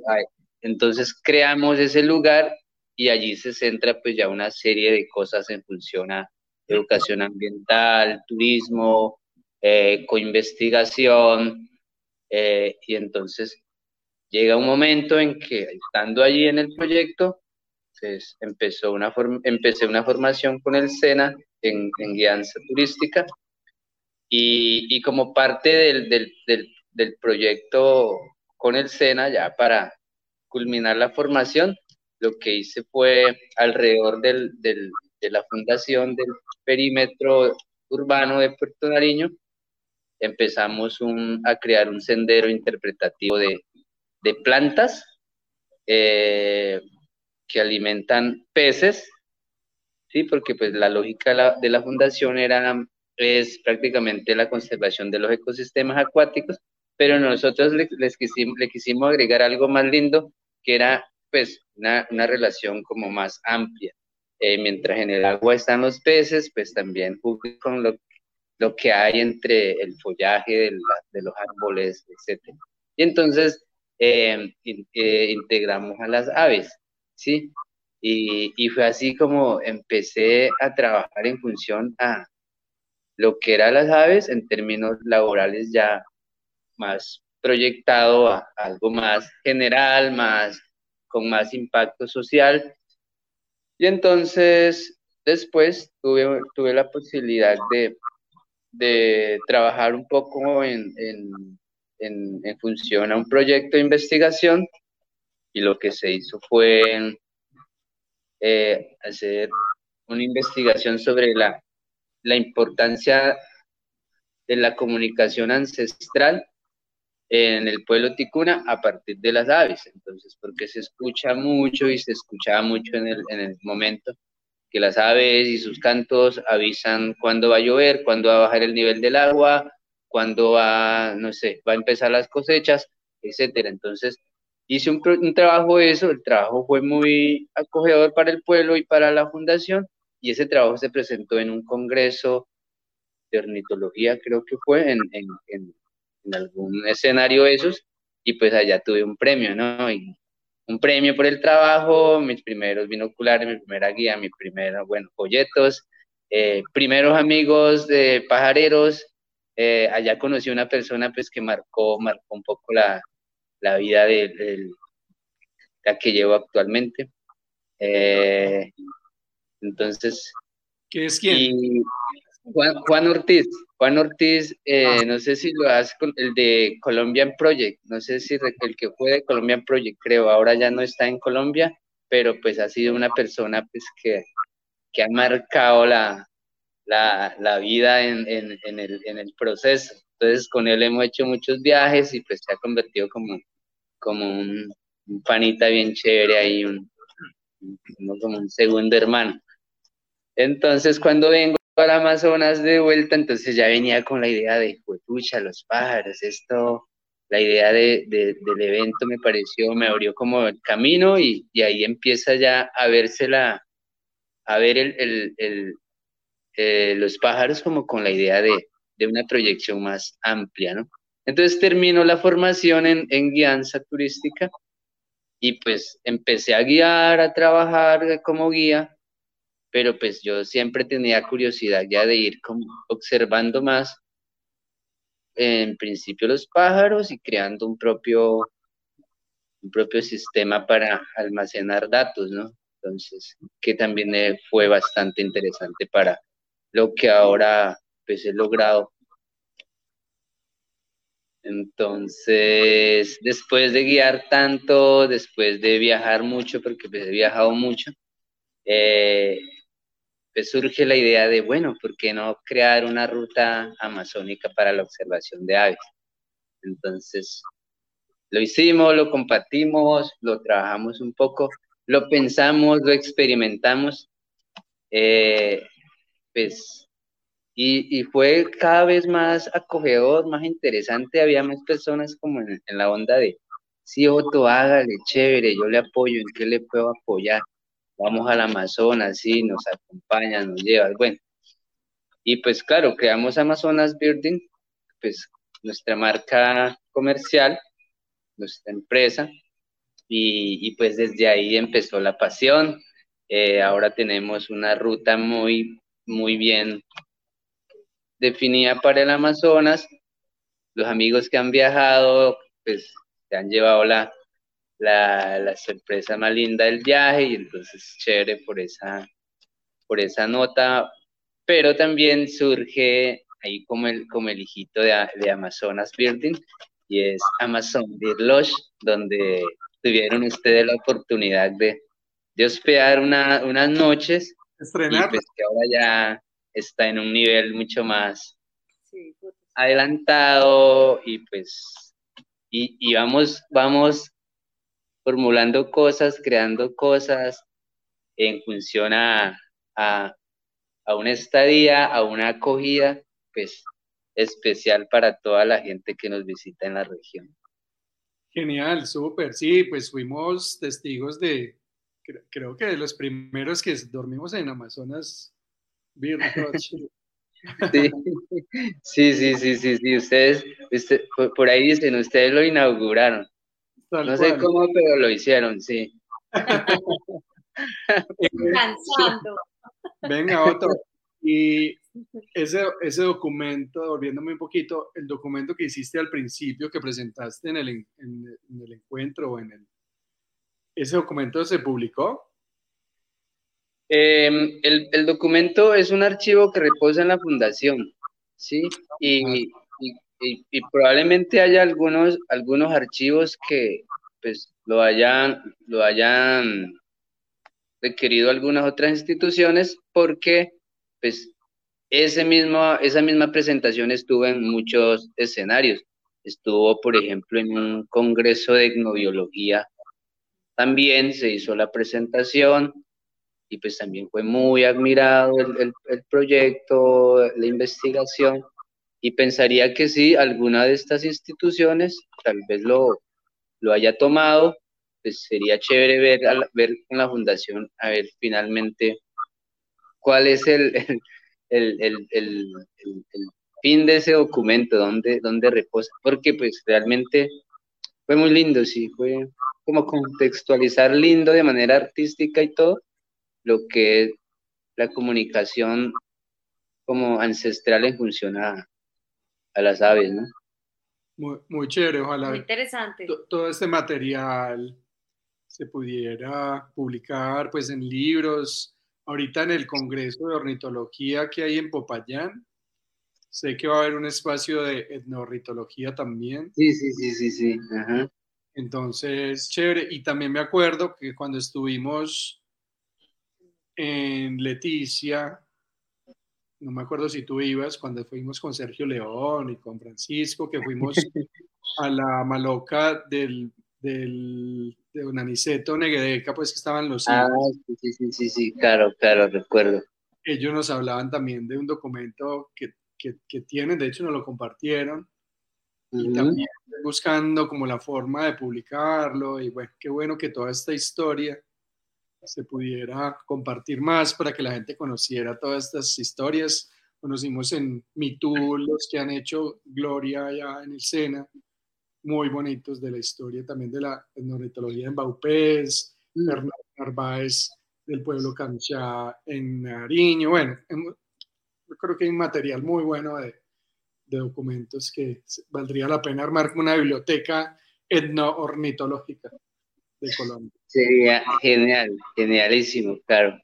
entonces creamos ese lugar y allí se centra pues ya una serie de cosas en función a educación ambiental, turismo, eh, coinvestigación, eh, y entonces llega un momento en que estando allí en el proyecto, empezó una empecé una formación con el SENA en, en guianza turística. Y, y como parte del, del, del, del, proyecto con el SENA, ya para culminar la formación, lo que hice fue alrededor del, de la fundación del perímetro urbano de Puerto Nariño, empezamos un, a crear un sendero interpretativo de, de plantas eh, que alimentan peces, ¿sí? porque pues la lógica de la, fundación era, es prácticamente la conservación de los ecosistemas acuáticos, pero nosotros le, les quisimos, le quisimos agregar algo más lindo, que era pues una, una relación como más amplia. Eh, mientras en el agua están los peces, pues también con lo, lo que hay entre el follaje de, de los árboles, etc. Y entonces eh, eh, integramos a las aves, ¿sí? Y, y, fue así como empecé a trabajar en función a lo que eran las aves en términos laborales ya más proyectado a algo más general, más con más impacto social. Y entonces después tuve, tuve la posibilidad de de trabajar un poco en, en, en, función a un proyecto de investigación y lo que se hizo fue eh, hacer una investigación sobre la, la importancia de la comunicación ancestral en el pueblo ticuna a partir de las aves. Entonces, porque se escucha mucho y se escuchaba mucho en el, en el momento que las aves y sus cantos avisan cuándo va a llover, cuándo va a bajar el nivel del agua, cuándo va, no sé, va a empezar las cosechas, etcétera. Entonces, hice un, un trabajo de eso, el trabajo fue muy acogedor para el pueblo y para la fundación, y ese trabajo se presentó en un congreso de ornitología, creo que fue, en, en, en, en algún escenario de esos, y pues allá tuve un premio, ¿no? Y un premio por el trabajo, mis primeros binoculares, mi primera guía, mi primera, bueno, folletos, eh, primeros amigos de pajareros. Eh, allá conocí una persona pues que marcó, marcó un poco la, la vida de, la que llevo actualmente. Eh, entonces... ¿Qué es quién? Juan, Juan Ortiz, Juan Ortiz, eh, no sé si lo hace con el de Colombian Project, no sé si el que fue de Colombian Project, creo, ahora ya no está en Colombia, pero pues ha sido una persona pues que, que ha marcado la, la, la vida en, en, en, el, en el proceso. Entonces con él hemos hecho muchos viajes y pues se ha convertido como, como un, panita bien chévere ahí, como un segundo hermano. Entonces cuando vengo para Amazonas de vuelta, entonces ya venía con la idea de, pucha, los pájaros, esto, la idea de, del evento me pareció, me abrió como el camino y, ahí empieza ya a verse la, a ver el eh, los pájaros como con la idea de, de, una proyección más amplia, ¿no? Entonces termino la formación en, en guianza turística y pues empecé a guiar, a trabajar como guía pero pues yo siempre tenía curiosidad ya de ir como observando más, en principio los pájaros y creando un propio, un propio sistema para almacenar datos, ¿no? Entonces, que también eh, fue bastante interesante para lo que ahora pues he logrado. Entonces, después de guiar tanto, después de viajar mucho, porque pues he viajado mucho, eh, pues surge la idea de, bueno, ¿por qué no crear una ruta amazónica para la observación de aves? Entonces, lo hicimos, lo compartimos, lo trabajamos un poco, lo pensamos, lo experimentamos. Eh, pues, y, fue cada vez más acogedor, más interesante, había más personas como en, la onda de, sí, Otto, hágale, chévere, yo le apoyo, ¿en qué le puedo apoyar? Vamos al Amazonas, sí, nos acompaña, nos lleva, bueno. Y pues claro, creamos Amazonas Building, pues nuestra marca comercial, nuestra empresa, y, pues desde ahí empezó la pasión. Eh, ahora tenemos una ruta muy, muy bien definida para el Amazonas. Los amigos que han viajado, pues se han llevado la, la, la, sorpresa más linda del viaje y entonces chévere por esa, por esa nota. Pero también surge ahí como el, como el hijito de, de Amazonas Building y es Amazon Beer Lodge, donde tuvieron ustedes la oportunidad de, de hospedar una, unas noches. Estrenar. Y pues que ahora ya está en un nivel mucho más adelantado y pues y, y, vamos, vamos formulando cosas, creando cosas en función a, a, a una estadía, a una acogida, pues especial para toda la gente que nos visita en la región. Genial, súper. Sí, pues fuimos testigos de, creo, que de los primeros que dormimos en Amazonas. [laughs] Sí, sí, sí, sí, sí, ustedes, por ahí dicen, ustedes lo inauguraron. no sé cómo, pero lo hicieron, sí. [laughs] Cansando. Venga, otro. Y [laughs] ese, ese documento, volviéndome un poquito, el documento que hiciste al principio, que presentaste en el, en, el encuentro, en el, ¿ese documento se publicó? Em, el, el, documento es un archivo que reposa en la fundación, ¿sí? Y, y, y, probablemente haya algunos, algunos archivos que pues lo hayan, lo hayan requerido algunas otras instituciones porque pues ese mismo, esa misma presentación estuvo en muchos escenarios. Estuvo, por ejemplo, en un congreso de etnobiología. También se hizo la presentación y pues también fue muy admirado el, el, proyecto, la investigación. Y pensaría que sí, alguna de estas instituciones tal vez lo, lo haya tomado, pues sería chévere ver, ver con la fundación, a ver finalmente cuál es [laughs] el, el, el, fin de ese documento, dónde, dónde reposa, porque pues realmente fue muy lindo, sí, fue como contextualizar lindo de manera artística y todo, lo que es la comunicación como ancestral en función a, las aves, ¿no? Muy, muy chévere, ojalá. Muy interesante. Todo este material se pudiera publicar pues en libros, ahorita en el Congreso de Ornitología que hay en Popayán. Sé que va a haber un espacio de etnornitología también. Sí, sí, sí, sí, sí. Entonces, chévere. Y también me acuerdo que cuando estuvimos en Leticia, no me acuerdo si tú ibas, cuando fuimos con Sergio León y con Francisco, que fuimos [laughs] a la maloca del del, de un aniceto Neguedeca, pues que estaban los Ah, sí, sí, sí, sí, claro, claro, recuerdo. Ellos nos hablaban también de un documento que, que, que tienen, de hecho nos lo compartieron, y también buscando como la forma de publicarlo, y bueno, qué bueno que toda esta historia se pudiera compartir más para que la gente conociera todas estas historias. Conocimos en MeToo los que han hecho Gloria allá en el Sena, muy bonitos de la historia también de la etnornitología en Baupés, mm. Narváez del pueblo Canchá en Nariño. Bueno, yo creo que hay un material muy bueno de, de documentos que valdría la pena armar una biblioteca etno-ornitológica de Colombia. Sería genial, genialísimo, claro.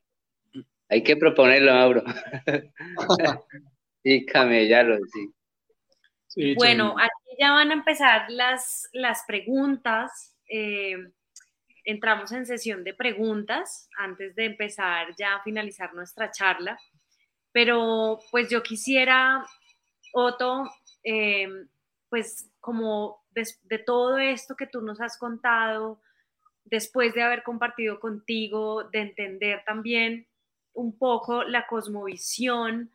Hay que proponerlo, Mauro. y camellarlo, [laughs] sí bueno, aquí ya van a empezar las, las preguntas. Eh, entramos en sesión de preguntas antes de empezar ya a finalizar nuestra charla. Pero pues yo quisiera, Otto, eh, pues como de, todo esto que tú nos has contado, después de haber compartido contigo, de entender también un poco la cosmovisión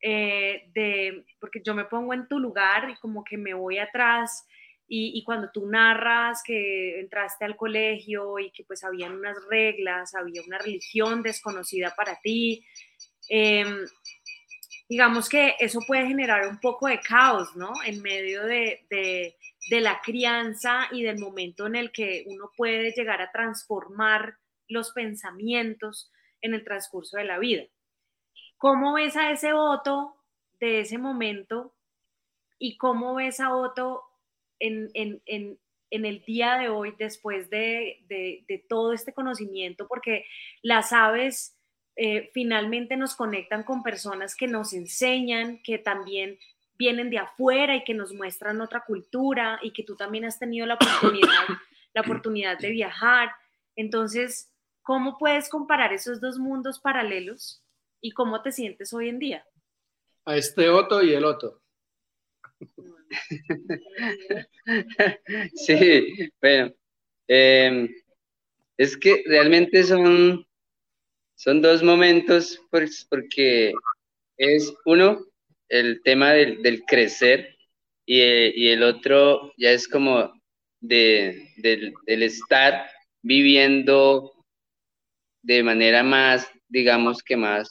eh, de, porque yo me pongo en tu lugar y como que me voy atrás y, cuando tú narras que entraste al colegio y que pues habían unas reglas, había una religión desconocida para ti, em, digamos que eso puede generar un poco de caos, ¿no? En medio de, de, la crianza y del momento en el que uno puede llegar a transformar los pensamientos en el transcurso de la vida. ¿Cómo ves a ese voto de ese momento y cómo ves a Otto en, en, en, en el día de hoy después de, de, de, todo este conocimiento? Porque las aves eh, finalmente nos conectan con personas que nos enseñan, que también vienen de afuera y que nos muestran otra cultura y que tú también has tenido la oportunidad, [coughs] la oportunidad de viajar. Entonces, ¿cómo puedes comparar esos dos mundos paralelos y cómo te sientes hoy en día? A este Otto y el Otto. [laughs] [laughs] Sí, bueno, em, es que realmente son son dos momentos pues, porque es uno, el tema del, crecer y, y, el otro ya es como de, del, estar viviendo de manera más, digamos que más,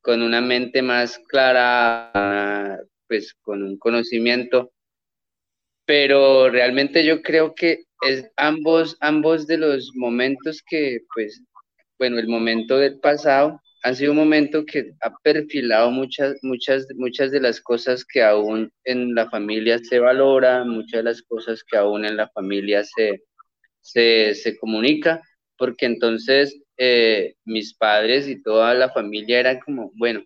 con una mente más clara, pues con un conocimiento. Pero realmente yo creo que es ambos, ambos de los momentos que pues bueno, el momento del pasado ha sido un momento que ha perfilado muchas, muchas, muchas de las cosas que aún en la familia se valora, muchas de las cosas que aún en la familia se, se, comunica, porque entonces eh, mis padres y toda la familia eran como, bueno,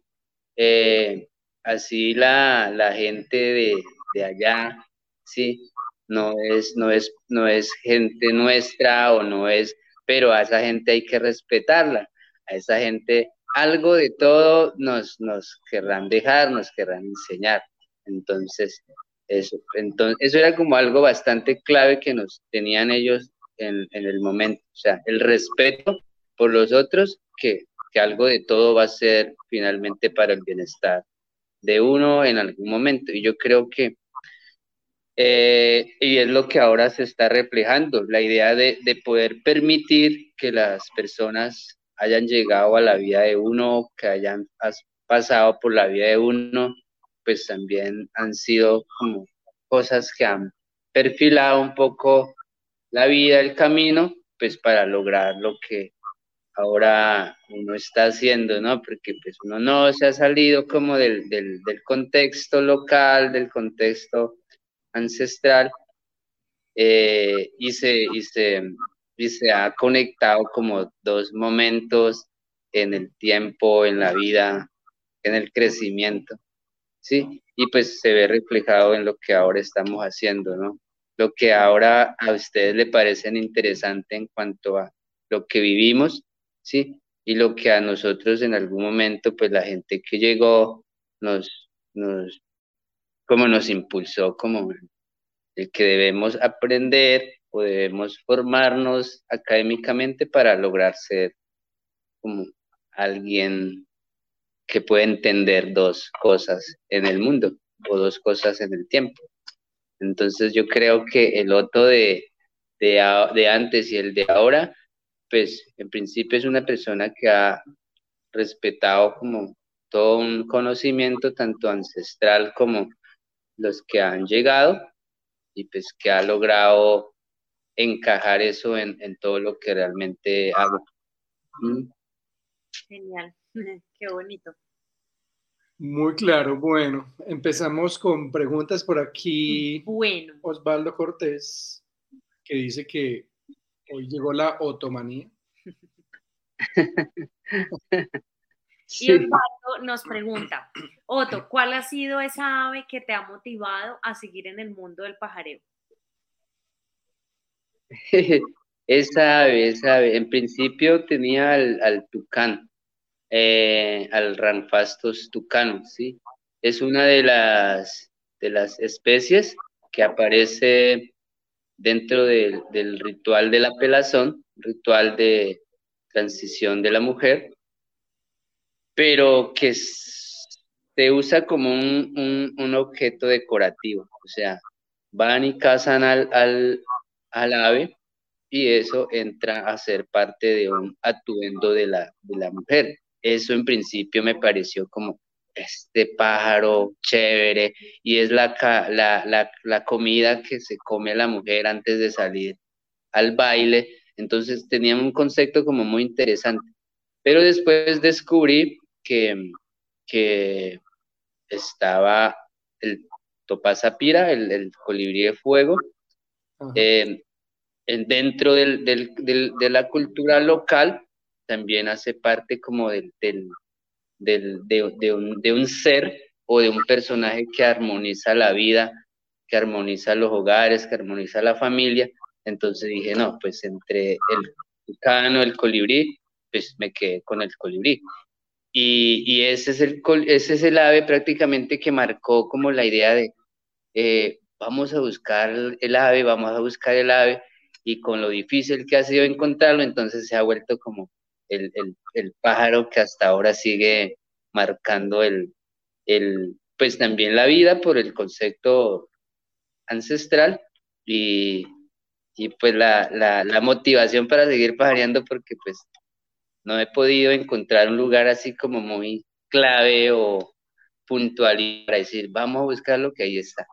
eh, así la, la gente de, de, allá, sí, no es, no es, no es gente nuestra o no es pero a esa gente hay que respetarla, a esa gente algo de todo nos, nos querrán dejar, nos querrán enseñar. Entonces, eso, entonces, eso era como algo bastante clave que nos tenían ellos en, en el momento, o sea, el respeto por los otros, que, que algo de todo va a ser finalmente para el bienestar de uno en algún momento. Y yo creo que eh, y es lo que ahora se está reflejando, la idea de, de, poder permitir que las personas hayan llegado a la vida de uno, que hayan pasado por la vida de uno, pues también han sido como cosas que han perfilado un poco la vida, el camino, pues para lograr lo que ahora uno está haciendo, ¿no? Porque pues uno no se ha salido como del, del, del contexto local, del contexto ancestral eh, y, se, y, se, y se ha conectado como dos momentos en el tiempo, en la vida, en el crecimiento, ¿sí? Y pues se ve reflejado en lo que ahora estamos haciendo, ¿no? Lo que ahora a ustedes le parecen interesante en cuanto a lo que vivimos, ¿sí? Y lo que a nosotros en algún momento, pues la gente que llegó nos, nos como nos impulsó como el que debemos aprender o debemos formarnos académicamente para lograr ser como alguien que puede entender dos cosas en el mundo o dos cosas en el tiempo. Entonces yo creo que el otro de, de, de antes y el de ahora, pues en principio es una persona que ha respetado como todo un conocimiento tanto ancestral como los que han llegado y pues que ha logrado encajar eso en, todo lo que realmente hago. Mm. Genial, [laughs] qué bonito. Muy claro, bueno, empezamos con preguntas por aquí. Bueno. Osvaldo Cortés, que dice que hoy llegó la otomanía. [laughs] Y Osvaldo nos pregunta, Otto, ¿cuál ha sido esa ave que te ha motivado a seguir en el mundo del pajareo? Esa ave, esa ave, en principio tenía al, tucán, eh, al ranfastos tucano, ¿sí? Es una de las, de las especies que aparece dentro del, ritual de la pelazón, ritual de transición de la mujer, pero que se usa como un, un, objeto decorativo, o sea, van y cazan al, al, ave y eso entra a ser parte de un atuendo de la, de la mujer. Eso en principio me pareció como este pájaro chévere y es la, la, la, la comida que se come la mujer antes de salir al baile. Entonces tenía un concepto como muy interesante. Pero después descubrí que, que estaba el topazapira, el, el colibrí de fuego, eh, dentro del, del, de la cultura local, también hace parte como del, del, de, de, un, de un ser o de un personaje que armoniza la vida, que armoniza los hogares, que armoniza la familia. Entonces dije, no, pues entre el tucano, el colibrí, pues me quedé con el colibrí. Y, y, ese, es el, ese es el ave prácticamente que marcó como la idea de, eh, vamos a buscar el ave, vamos a buscar el ave, y con lo difícil que ha sido encontrarlo, entonces se ha vuelto como el, el, pájaro que hasta ahora sigue marcando el, el, pues también la vida por el concepto ancestral y, y pues la, la, la, motivación para seguir pajareando porque pues no he podido encontrar un lugar así como muy clave o puntual para decir vamos a buscar lo que ahí está.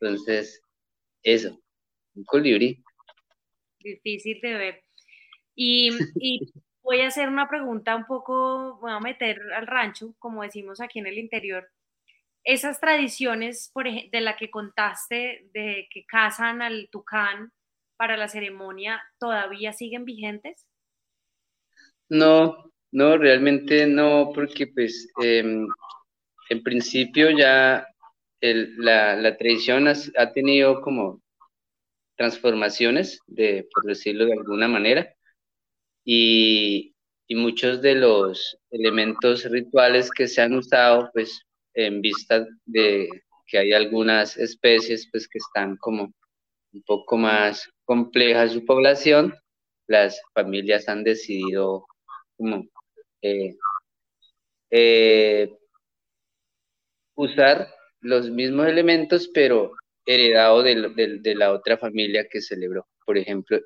Entonces, eso, un colibrí. Difícil de ver. Y, y voy a hacer una pregunta un poco, voy a meter al rancho, como decimos aquí en el interior. Esas tradiciones, por ejemplo, de la que contaste, de que casan al tucán para la ceremonia, ¿todavía siguen vigentes? No, no, realmente no, porque pues em, en principio ya la, tradición ha tenido como transformaciones, de, por decirlo de alguna manera y, muchos de los elementos rituales que se han usado, pues en vista de que hay algunas especies pues que están como un poco más complejas su población, las familias han decidido como eh, eh, usar los mismos elementos, pero heredado de, de, la otra familia que celebró. Por ejemplo,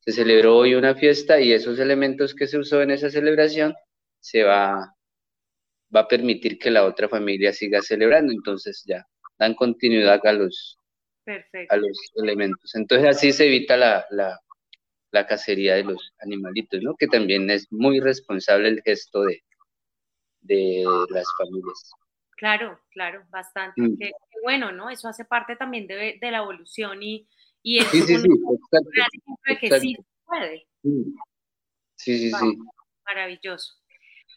se celebró hoy una fiesta y esos elementos que se usó en esa celebración se va, va a permitir que la otra familia siga celebrando, entonces ya dan continuidad a los, a los elementos. Entonces así se evita la, la, la, cacería de los animalitos, ¿no? Que también es muy responsable el gesto de, de las familias. Claro, claro, bastante. Mm. Bueno, ¿no? Eso hace parte también de, de la evolución y, y es sí, sí, sí, de que sí puede. Sí, sí, sí. Maravilloso.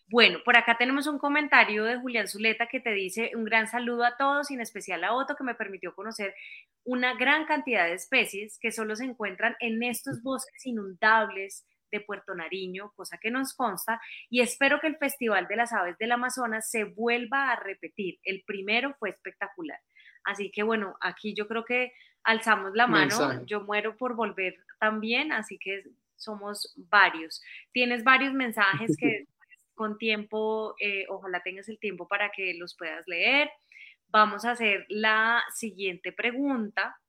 Bueno, por acá tenemos un comentario de Julián Zuleta que te dice un gran saludo a todos, y en especial a Otto, que me permitió conocer una gran cantidad de especies que solo se encuentran en estos bosques inundables de Puerto Nariño, cosa que nos consta, y espero que el Festival de las Aves del Amazonas se vuelva a repetir. El primero fue espectacular. Así que bueno, aquí yo creo que alzamos la mano, yo muero por volver también, así que somos varios. Tienes varios mensajes que [laughs] con tiempo, eh, ojalá tengas el tiempo para que los puedas leer. Vamos a hacer la siguiente pregunta,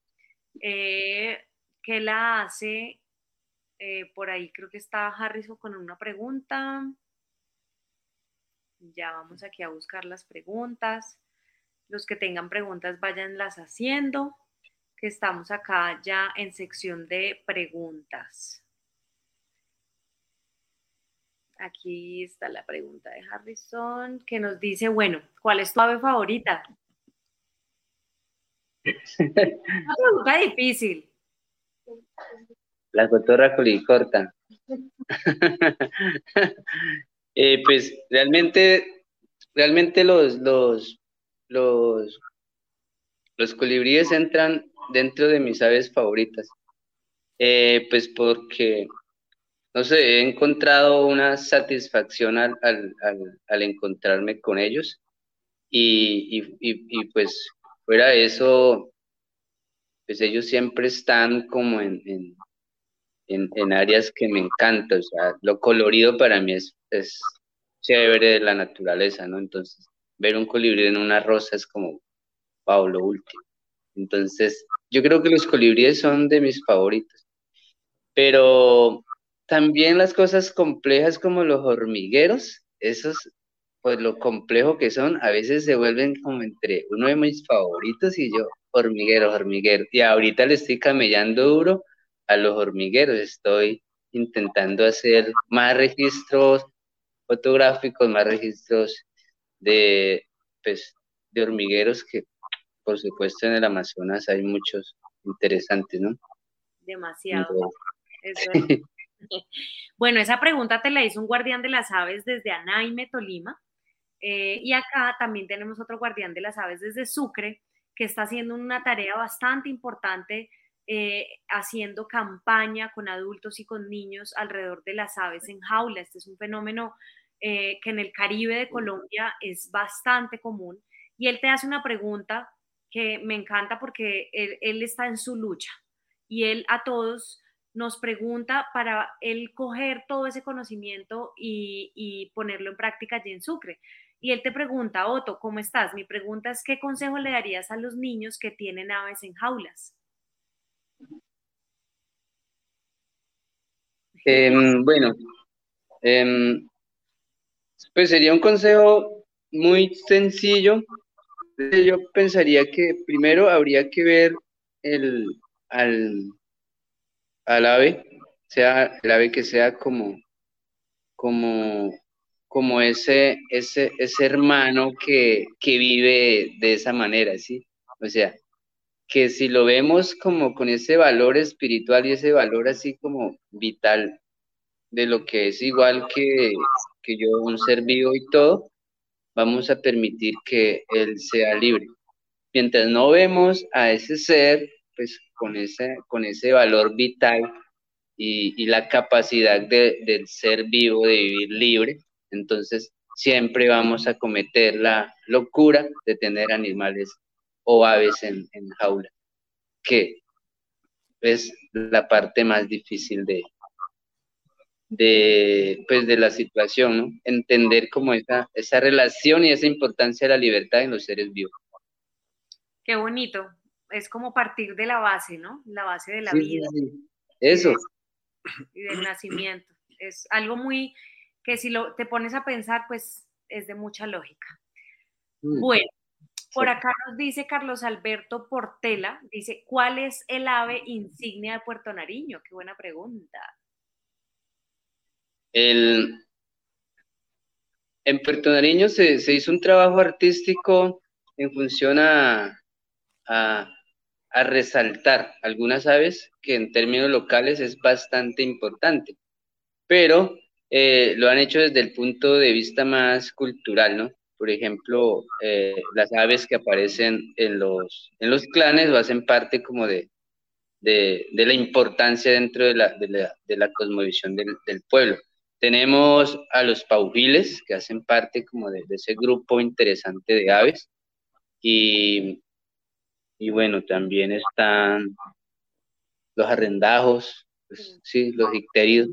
eh, que la hace, eh, por ahí creo que está Harrison con una pregunta. Ya vamos aquí a buscar las preguntas. Los que tengan preguntas, váyanlas haciendo, que estamos acá ya en sección de preguntas. Aquí está la pregunta de Harrison, que nos dice, bueno, ¿cuál es tu ave favorita? [laughs] Una pregunta difícil. La cotorra colicorta. [laughs] eh, pues realmente, realmente los, los, los, los colibríes entran dentro de mis aves favoritas. Eh, pues porque, no sé, he encontrado una satisfacción al, al, encontrarme con ellos y, y, y, pues fuera de eso, pues ellos siempre están como en, en, en, en áreas que me encantan, o sea, lo colorido para mí es, es chévere de la naturaleza, ¿no? Entonces, ver un colibrí en una rosa es como, wow, lo último. Entonces, yo creo que los colibríes son de mis favoritos. Pero también las cosas complejas como los hormigueros, esos, pues lo complejo que son, a veces se vuelven como entre uno de mis favoritos y yo, hormiguero, hormiguero. Y ahorita le estoy camellando duro a los hormigueros, estoy intentando hacer más registros fotográficos, más registros de, pues, de hormigueros que por supuesto en el Amazonas hay muchos interesantes, ¿no? Demasiado. [laughs] bueno, esa pregunta te la hizo un guardián de las aves desde Anaime, Tolima. Eh, y acá también tenemos otro guardián de las aves desde Sucre, que está haciendo una tarea bastante importante, eh, haciendo campaña con adultos y con niños alrededor de las aves en jaula. Este es un fenómeno eh, que en el Caribe de Colombia es bastante común. Y él te hace una pregunta que me encanta porque él, está en su lucha y él a todos nos pregunta para él coger todo ese conocimiento y, ponerlo en práctica allí en Sucre. Y él te pregunta, Otto, ¿cómo estás? Mi pregunta es, ¿qué consejo le darías a los niños que tienen aves en jaulas? Em, bueno, em, pues sería un consejo muy sencillo, yo pensaría que primero habría que ver el, al, al ave, sea el ave que sea como, como, como ese, ese, ese hermano que, que vive de esa manera, ¿sí? O sea, que si lo vemos como con ese valor espiritual y ese valor así como vital de lo que es igual que, que yo, un ser vivo y todo, vamos a permitir que él sea libre. Mientras no vemos a ese ser, pues con ese, con ese valor vital y, la capacidad del ser vivo de vivir libre, entonces siempre vamos a cometer la locura de tener animales o aves en, en jaula, que es la parte más difícil de, de, pues, de la situación, ¿no? Entender como esa, esa relación y esa importancia de la libertad en los seres vivos. Qué bonito. Es como partir de la base, ¿no? La base de la vida. Eso. Y del nacimiento. Es algo muy que si lo, te pones a pensar, pues es de mucha lógica. Mm. Bueno, por acá nos dice Carlos Alberto Portela, dice, ¿cuál es el ave insignia de Puerto Nariño? Qué buena pregunta. El, en Puerto Nariño se, hizo un trabajo artístico en función a, a, resaltar algunas aves que en términos locales es bastante importante, pero eh, lo han hecho desde el punto de vista más cultural, ¿no? Por ejemplo, eh, las aves que aparecen en los, en los clanes lo hacen parte como de, de, la importancia dentro de la, de la, cosmovisión del, del pueblo. Tenemos a los paujiles, que hacen parte como de, ese grupo interesante de aves. Y, y, bueno, también están los arrendajos, pues, sí, los icteridos.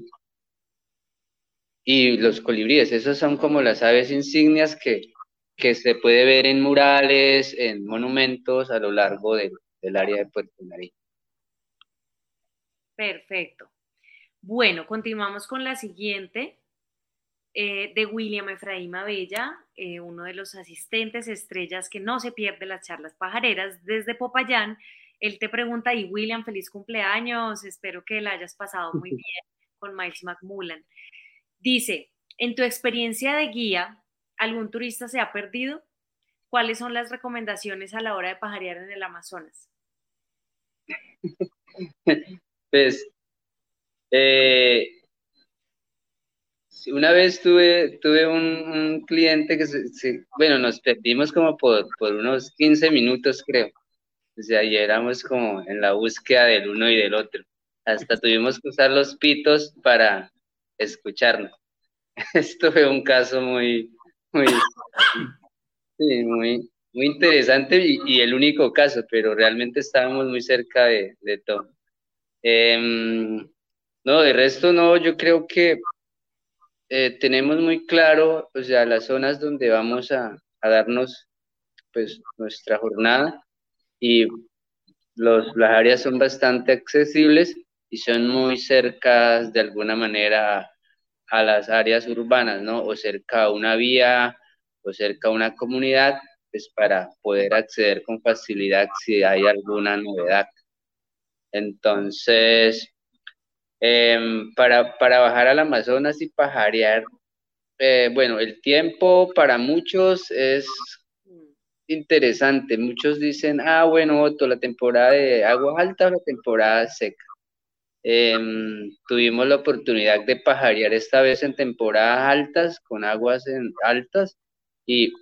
Y los colibríes, esas son como las aves insignias que, que se puede ver en murales, en monumentos a lo largo del área de Puerto Nariz. Perfecto. Bueno, continuamos con la siguiente eh, de William Efraín Abella, eh, uno de los asistentes estrellas que no se pierde las charlas pajareras desde Popayán. Él te pregunta, y William, feliz cumpleaños, espero que la hayas pasado muy [laughs] bien con Miles McMullan. Dice, en tu experiencia de guía, ¿algún turista se ha perdido? ¿Cuáles son las recomendaciones a la hora de pajarear en el Amazonas? [laughs] Pues eh, una vez tuve, tuve un, cliente que, se, bueno, nos perdimos como por, por unos 15 minutos, creo. O sea, y éramos como en la búsqueda del uno y del otro. Hasta tuvimos que usar los pitos para escucharnos. [laughs] Esto fue un caso muy, muy, muy, muy interesante y, el único caso, pero realmente estábamos muy cerca de, de todo. Em, no, de resto no, yo creo que eh, tenemos muy claro, o sea, las zonas donde vamos a, a darnos pues nuestra jornada y los, las áreas son bastante accesibles y son muy cercas de alguna manera a las áreas urbanas, ¿no? O cerca a una vía o cerca a una comunidad, pues para poder acceder con facilidad si hay alguna novedad. Entonces, em, para, para bajar al Amazonas y pajarear, eh, bueno, el tiempo para muchos es interesante. Muchos dicen, ah, bueno, Otto, la temporada de agua alta o la temporada seca. Em, tuvimos la oportunidad de pajarear esta vez en temporadas altas, con aguas altas, y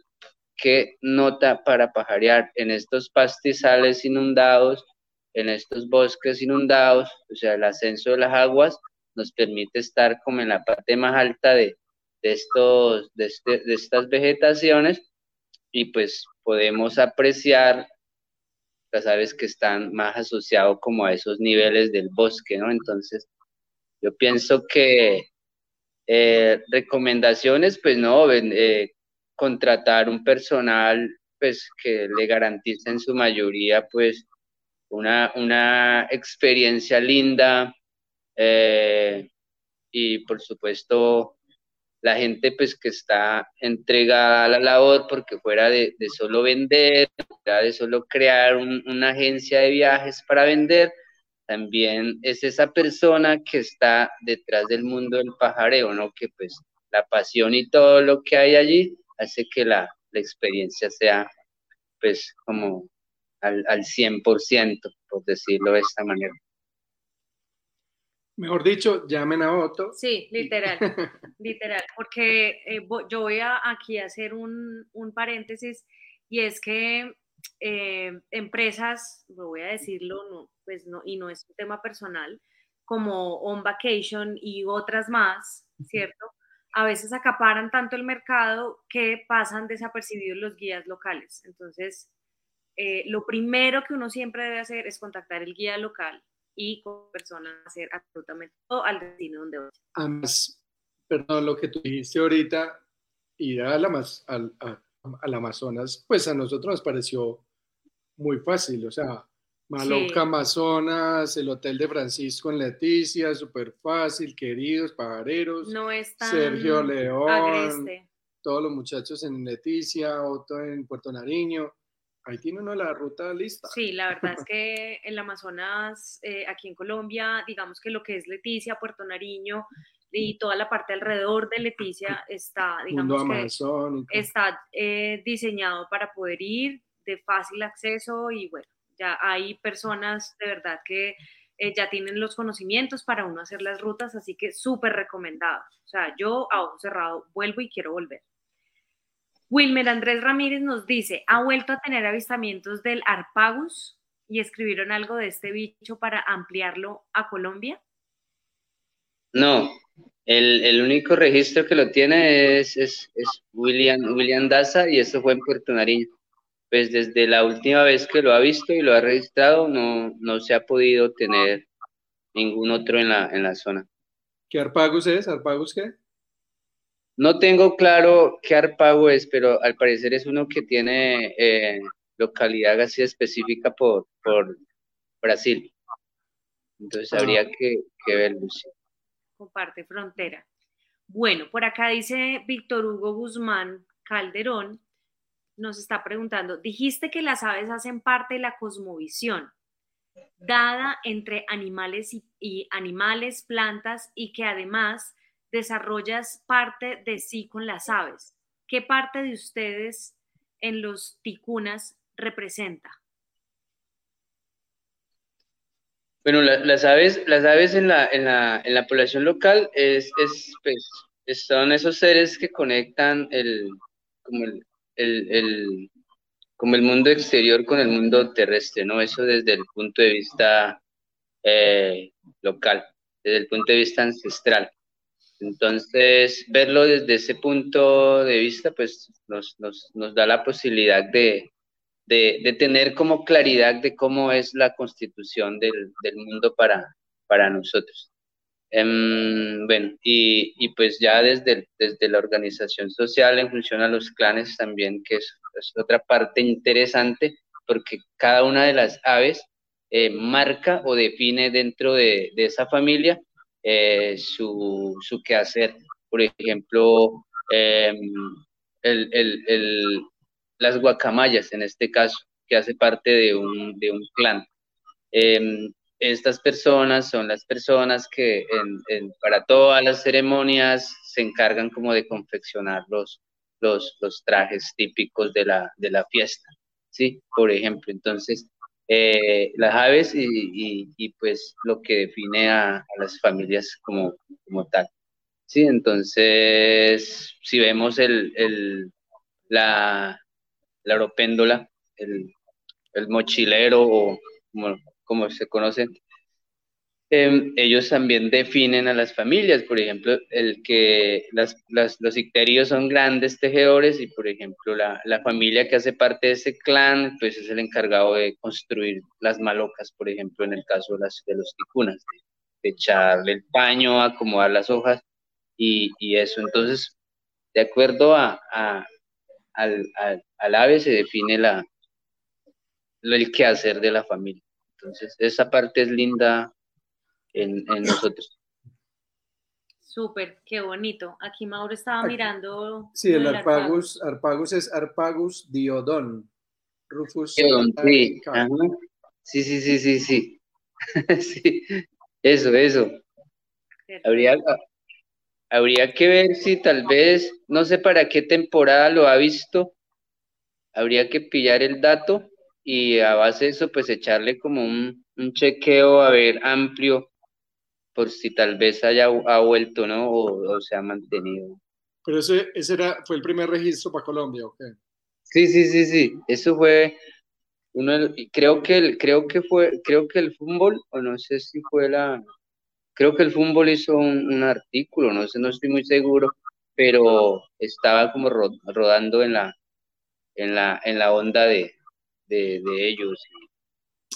qué nota para pajarear. En estos pastizales inundados, en estos bosques inundados, o sea, el ascenso de las aguas nos permite estar como en la parte más alta de, estos, de, este, de estas vegetaciones y pues podemos apreciar las aves que están más asociados como a esos niveles del bosque, ¿no? Entonces, yo pienso que eh, recomendaciones, pues no, eh, contratar un personal, pues que le garantice en su mayoría, pues, una, una experiencia linda eh, y, por supuesto, la gente pues que está entregada a la labor porque fuera de, solo vender, de solo crear una agencia de viajes para vender, también es esa persona que está detrás del mundo del pajareo, ¿no? Que pues la pasión y todo lo que hay allí hace que la, experiencia sea pues como al, al 100%, por decirlo de esta manera. Mejor dicho, llamen a Otto. Sí, literal, [laughs] literal, porque eh, yo voy a, aquí a hacer un, un paréntesis y es que eh, empresas, voy a decirlo, no, pues no, y no es un tema personal, como On Vacation y otras más, ¿cierto? A veces acaparan tanto el mercado que pasan desapercibidos los guías locales. Entonces, eh, lo primero que uno siempre debe hacer es contactar el guía local y con personas hacer absolutamente todo al destino donde vaya. Además, perdón, lo que tú dijiste ahorita, ir al, al, al, Amazonas, pues a nosotros nos pareció muy fácil, o sea, Maloca Amazonas, el Hotel de Francisco en Leticia, súper fácil, queridos pajareros, no Sergio León, todos los muchachos en Leticia, otro en Puerto Nariño, Ahí tiene uno la ruta lista. Sí, la verdad es [laughs] que en el Amazonas, eh, aquí en Colombia, digamos que lo que es Leticia, Puerto Nariño y toda la parte alrededor de Leticia está, digamos que está eh, diseñado para poder ir de fácil acceso y bueno, ya hay personas de verdad que eh, ya tienen los conocimientos para uno hacer las rutas, así que súper recomendado. O sea, yo a ojo cerrado vuelvo y quiero volver. Wilmer Andrés Ramírez nos dice, ¿ha vuelto a tener avistamientos del Arpagus y escribieron algo de este bicho para ampliarlo a Colombia? No, el, único registro que lo tiene es, es, William, William Daza y eso fue en Puerto Nariño. Pues desde la última vez que lo ha visto y lo ha registrado, no, no se ha podido tener ningún otro en la, en la zona. ¿Qué Arpagus es? ¿Arpagus qué? No tengo claro qué arpago es, pero al parecer es uno que tiene eh, localidad así específica por, por Brasil. Entonces habría ah. que, que verlo. Comparte frontera. Bueno, por acá dice Víctor Hugo Guzmán Calderón, nos está preguntando, dijiste que las aves hacen parte de la cosmovisión, dada entre animales y animales, plantas, y que además desarrollas parte de sí con las aves. ¿Qué parte de ustedes en los ticunas representa? Bueno, las aves, las aves en la, en la, en la población local es, es, pues, son esos seres que conectan el, como el, el, como el mundo exterior con el mundo terrestre, ¿no? Eso desde el punto de vista eh, local, desde el punto de vista ancestral. Entonces, verlo desde ese punto de vista, pues nos, nos, nos da la posibilidad de, de, tener como claridad de cómo es la constitución del, del mundo para, para nosotros. Em, bueno, y, y, pues ya desde, desde la organización social en función a los clanes también, que es, otra parte interesante, porque cada una de las aves eh, marca o define dentro de, de esa familia eh, su, su, quehacer. Por ejemplo, em, el, el, el, las guacamayas, en este caso, que hace parte de un, de un clan. Em, estas personas son las personas que en, para todas las ceremonias se encargan como de confeccionar los, los, los trajes típicos de la, de la fiesta, ¿sí? Por ejemplo, entonces, eh, las aves y, pues lo que define a, las familias como, como tal. Sí, entonces, si vemos el, el, la, la oropéndola, el, mochilero o como como se conocen, em, ellos también definen a las familias, por ejemplo, el que las, los icterios son grandes tejedores y, por ejemplo, la, la, familia que hace parte de ese clan, pues es el encargado de construir las malocas, por ejemplo, en el caso de, las, de los ticunas, de, echarle el paño, acomodar las hojas y, y eso. Entonces, de acuerdo a, al, al, al, ave se define la, el quehacer de la familia. Entonces, esa parte es linda en, nosotros. Súper, qué bonito. Aquí Mauro estaba mirando. Sí, el Arpagus, Arpagus es Arpagus diodon. Rufus. Diodon, sí. sí, sí, sí, sí, sí. [laughs] sí. Eso, eso. Habría, habría que ver si tal vez, no sé para qué temporada lo ha visto, habría que pillar el dato y a base de eso, pues echarle como un, un chequeo, a ver, amplio, por si tal vez haya ha vuelto, ¿no? O, se ha mantenido. Pero ese, ese era, fue el primer registro para Colombia, ¿ok? Sí, sí, sí, sí. Eso fue uno, creo que el, creo que fue, creo que el fútbol, o no sé si fue la, creo que el fútbol hizo un, artículo, no sé, no estoy muy seguro, pero estaba como rodando en la, en la, en la onda de, de, ellos.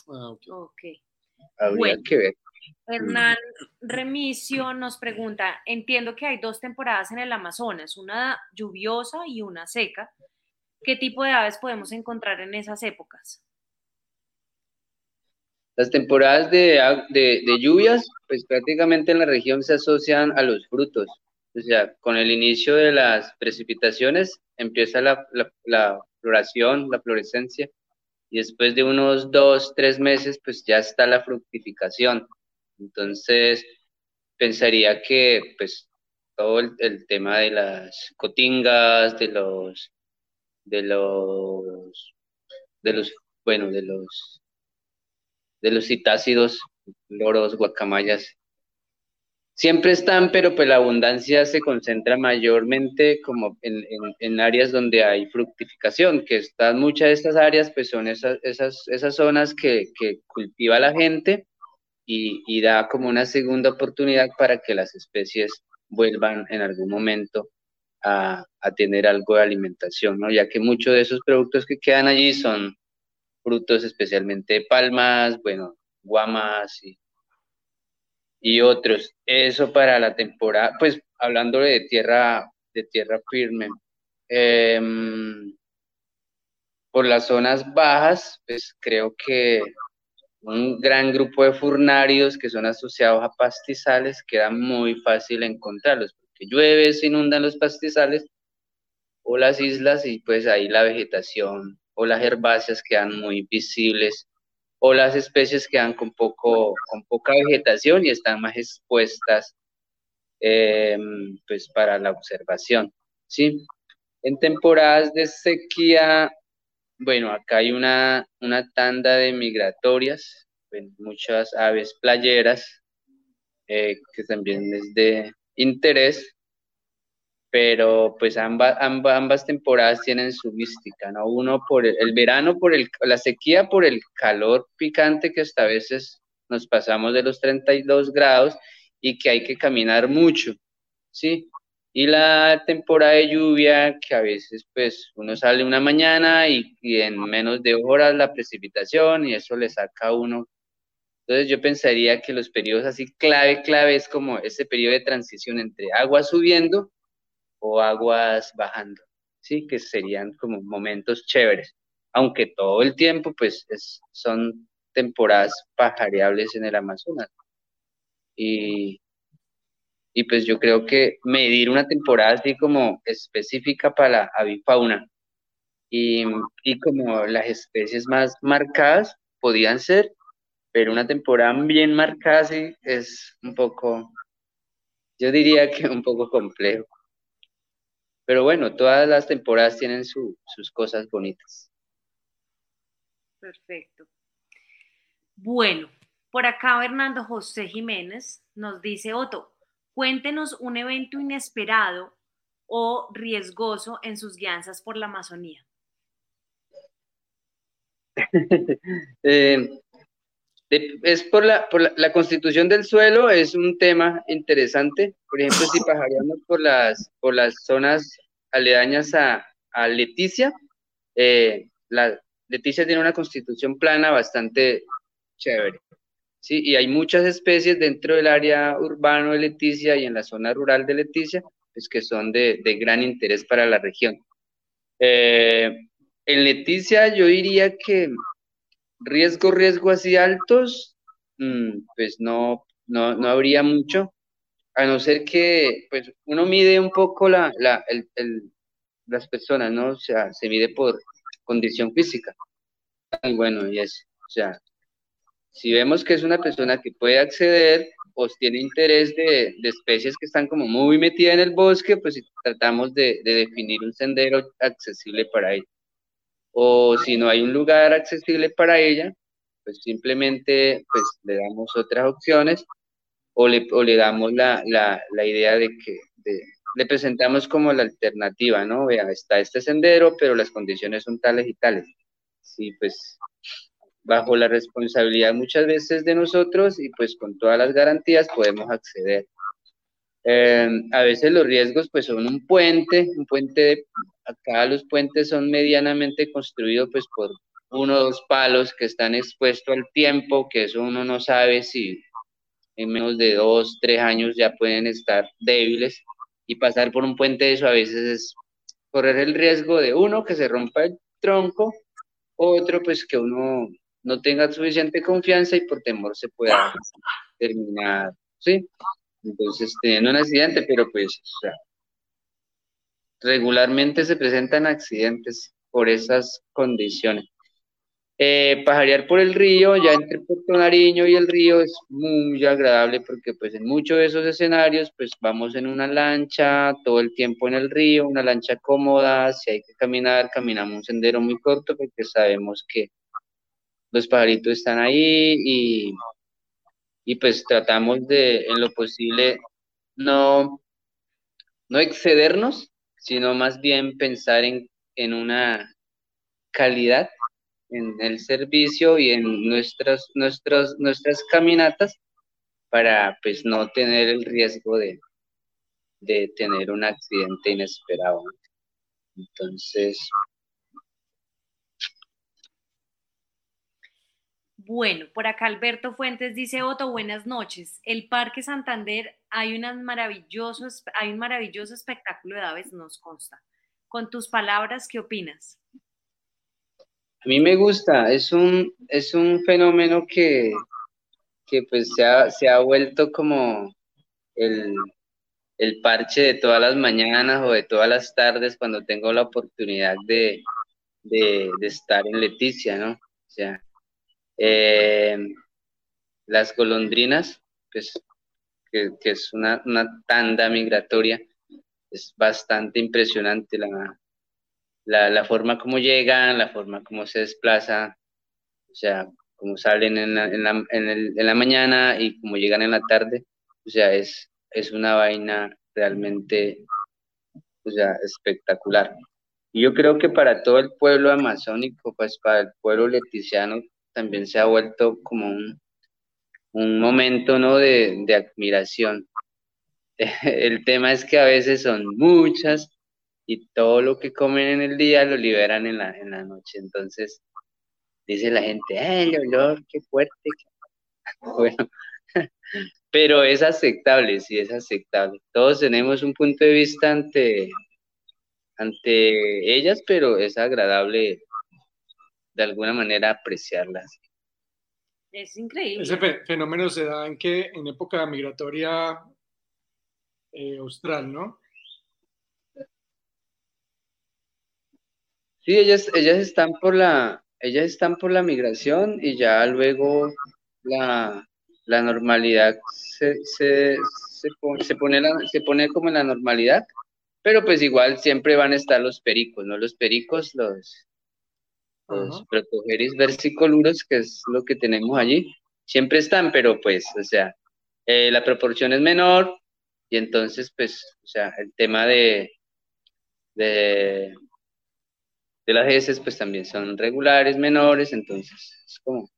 Ah, ok. Habría que ver. Hernán Remisio nos pregunta, entiendo que hay dos temporadas en el Amazonas, una lluviosa y una seca. ¿Qué tipo de aves podemos encontrar en esas épocas? Las temporadas de, de, lluvias, pues prácticamente en la región se asocian a los frutos. O sea, con el inicio de las precipitaciones empieza la, la, la floración, la florescencia y después de unos dos, tres meses, pues ya está la fructificación. Entonces, pensaría que pues todo el, tema de las cotingas, de los, de los, de los, bueno, de los, de los citácidos, loros, guacamayas, siempre están, pero pues la abundancia se concentra mayormente como en, en, áreas donde hay fructificación, que están muchas de estas áreas, pues son esas, esas, esas zonas que, que cultiva la gente y, da como una segunda oportunidad para que las especies vuelvan en algún momento a, a tener algo de alimentación, ¿no? Ya que muchos de esos productos que quedan allí son frutos especialmente de palmas, bueno, guamas y y otros. Eso para la temporada, pues hablando de tierra, de tierra firme. Em, por las zonas bajas, pues creo que un gran grupo de furnarios que son asociados a pastizales queda muy fácil encontrarlos, porque llueve, se inundan los pastizales o las islas y pues ahí la vegetación o las herbáceas quedan muy visibles o las especies quedan con, poco, con poca vegetación y están más expuestas eh, pues para la observación. ¿sí? En temporadas de sequía, bueno, acá hay una, una tanda de migratorias, muchas aves playeras, eh, que también es de interés pero pues ambas, ambas, temporadas tienen su mística, ¿no? Uno por el, verano, por el, la sequía, por el calor picante que hasta a veces nos pasamos de los 32 grados y que hay que caminar mucho, ¿sí? Y la temporada de lluvia, que a veces pues uno sale una mañana y, en menos de horas la precipitación y eso le saca a uno Entonces yo pensaría que los periodos así clave, clave es como ese periodo de transición entre aguas subiendo o aguas bajando, ¿sí? Que serían como momentos chéveres, aunque todo el tiempo pues son temporadas pajareables en el Amazonas. Y, y pues yo creo que medir una temporada así como específica para la avifauna y, y como las especies más marcadas podían ser, pero una temporada bien marcada sí es un poco, yo diría que un poco complejo. Pero bueno, todas las temporadas tienen sus cosas bonitas. Perfecto. Bueno, por acá Fernando José Jiménez nos dice, Otto, cuéntenos un evento inesperado o riesgoso en sus guianzas por la Amazonía. [laughs] Eh, es por la, por la, constitución del suelo, es un tema interesante. Por ejemplo, si pajaríamos por las, por las zonas aledañas a, Leticia, eh, Leticia tiene una constitución plana bastante chévere. Sí, y hay muchas especies dentro del área urbano de Leticia y en la zona rural de Leticia, pues que son de, gran interés para la región. Eh, en Leticia yo diría que riesgo, riesgo así altos, mm, pues no, no, no habría mucho, a no ser que pues uno mide un poco la, la, el, el, las personas, ¿no? O sea, se mide por condición física. Y bueno, y eso, o sea, si vemos que es una persona que puede acceder o tiene interés de, de, especies que están como muy metidas en el bosque, pues tratamos de, de definir un sendero accesible para ella. O si no hay un lugar accesible para ella, pues simplemente pues, le damos otras opciones o le, o le damos la, la, la, idea de que le presentamos como la alternativa, ¿no? Vea, está este sendero, pero las condiciones son tales y tales. Sí, pues bajo la responsabilidad muchas veces de nosotros y pues con todas las garantías podemos acceder. Eh, a veces los riesgos pues son un puente, un puente, de, acá los puentes son medianamente construidos pues por uno o dos palos que están expuestos al tiempo, que eso uno no sabe si en menos de dos, tres años ya pueden estar débiles y pasar por un puente de eso a veces es correr el riesgo de uno que se rompa el tronco, otro pues que uno no tenga suficiente confianza y por temor se pueda terminar, ¿sí? Entonces, teniendo un accidente, pero pues, regularmente se presentan accidentes por esas condiciones. Eh, pajarear por el río, ya entre Puerto Nariño y el río, es muy agradable porque pues en muchos de esos escenarios pues vamos en una lancha todo el tiempo en el río, una lancha cómoda, si hay que caminar, caminamos un sendero muy corto porque sabemos que los pajaritos están ahí y, y pues tratamos de en lo posible no, no excedernos, sino más bien pensar en, en una calidad en el servicio y en nuestras, nuestras, nuestras caminatas para pues no tener el riesgo de, de tener un accidente inesperado. Entonces... Bueno, por acá Alberto Fuentes dice, Otto, buenas noches. El Parque Santander hay, unas maravillosos, hay un maravilloso espectáculo de aves, nos consta. Con tus palabras, ¿qué opinas? A mí me gusta, es un, es un fenómeno que, que pues se ha, se ha vuelto como el, el parche de todas las mañanas o de todas las tardes cuando tengo la oportunidad de, de, de estar en Leticia, ¿no? O sea, eh, las golondrinas, pues, que, es una, tanda migratoria, es bastante impresionante la, la, forma como llegan, la forma como se desplaza, o sea, como salen en la, en la, en la mañana y como llegan en la tarde, o sea, es, es una vaina realmente, o sea, espectacular. Y yo creo que para todo el pueblo amazónico, pues para el pueblo leticiano, también se ha vuelto como un, un momento, ¿no? De, de admiración. [laughs] El tema es que a veces son muchas y todo lo que comen en el día lo liberan en la, en la noche. Entonces, dice la gente, ¡eh, el olor, qué fuerte! [laughs] bueno, [laughs] pero es aceptable, sí, es aceptable. Todos tenemos un punto de vista ante, ante ellas, pero es agradable de alguna manera apreciarlas. Es increíble. Ese fenómeno se da en que en época migratoria eh, austral, ¿no? Sí, ellas, ellas están por la, ellas están por la migración y ya luego la, normalidad se, se, pone se pone como en la normalidad, pero pues igual siempre van a estar los pericos, ¿no? Los pericos, los, los protogeris versicoluros, que es lo que tenemos allí, siempre están, pero pues, o sea, eh, la proporción es menor y entonces, pues, o sea, el tema de, de, de las heces, pues también son regulares, menores, entonces es como...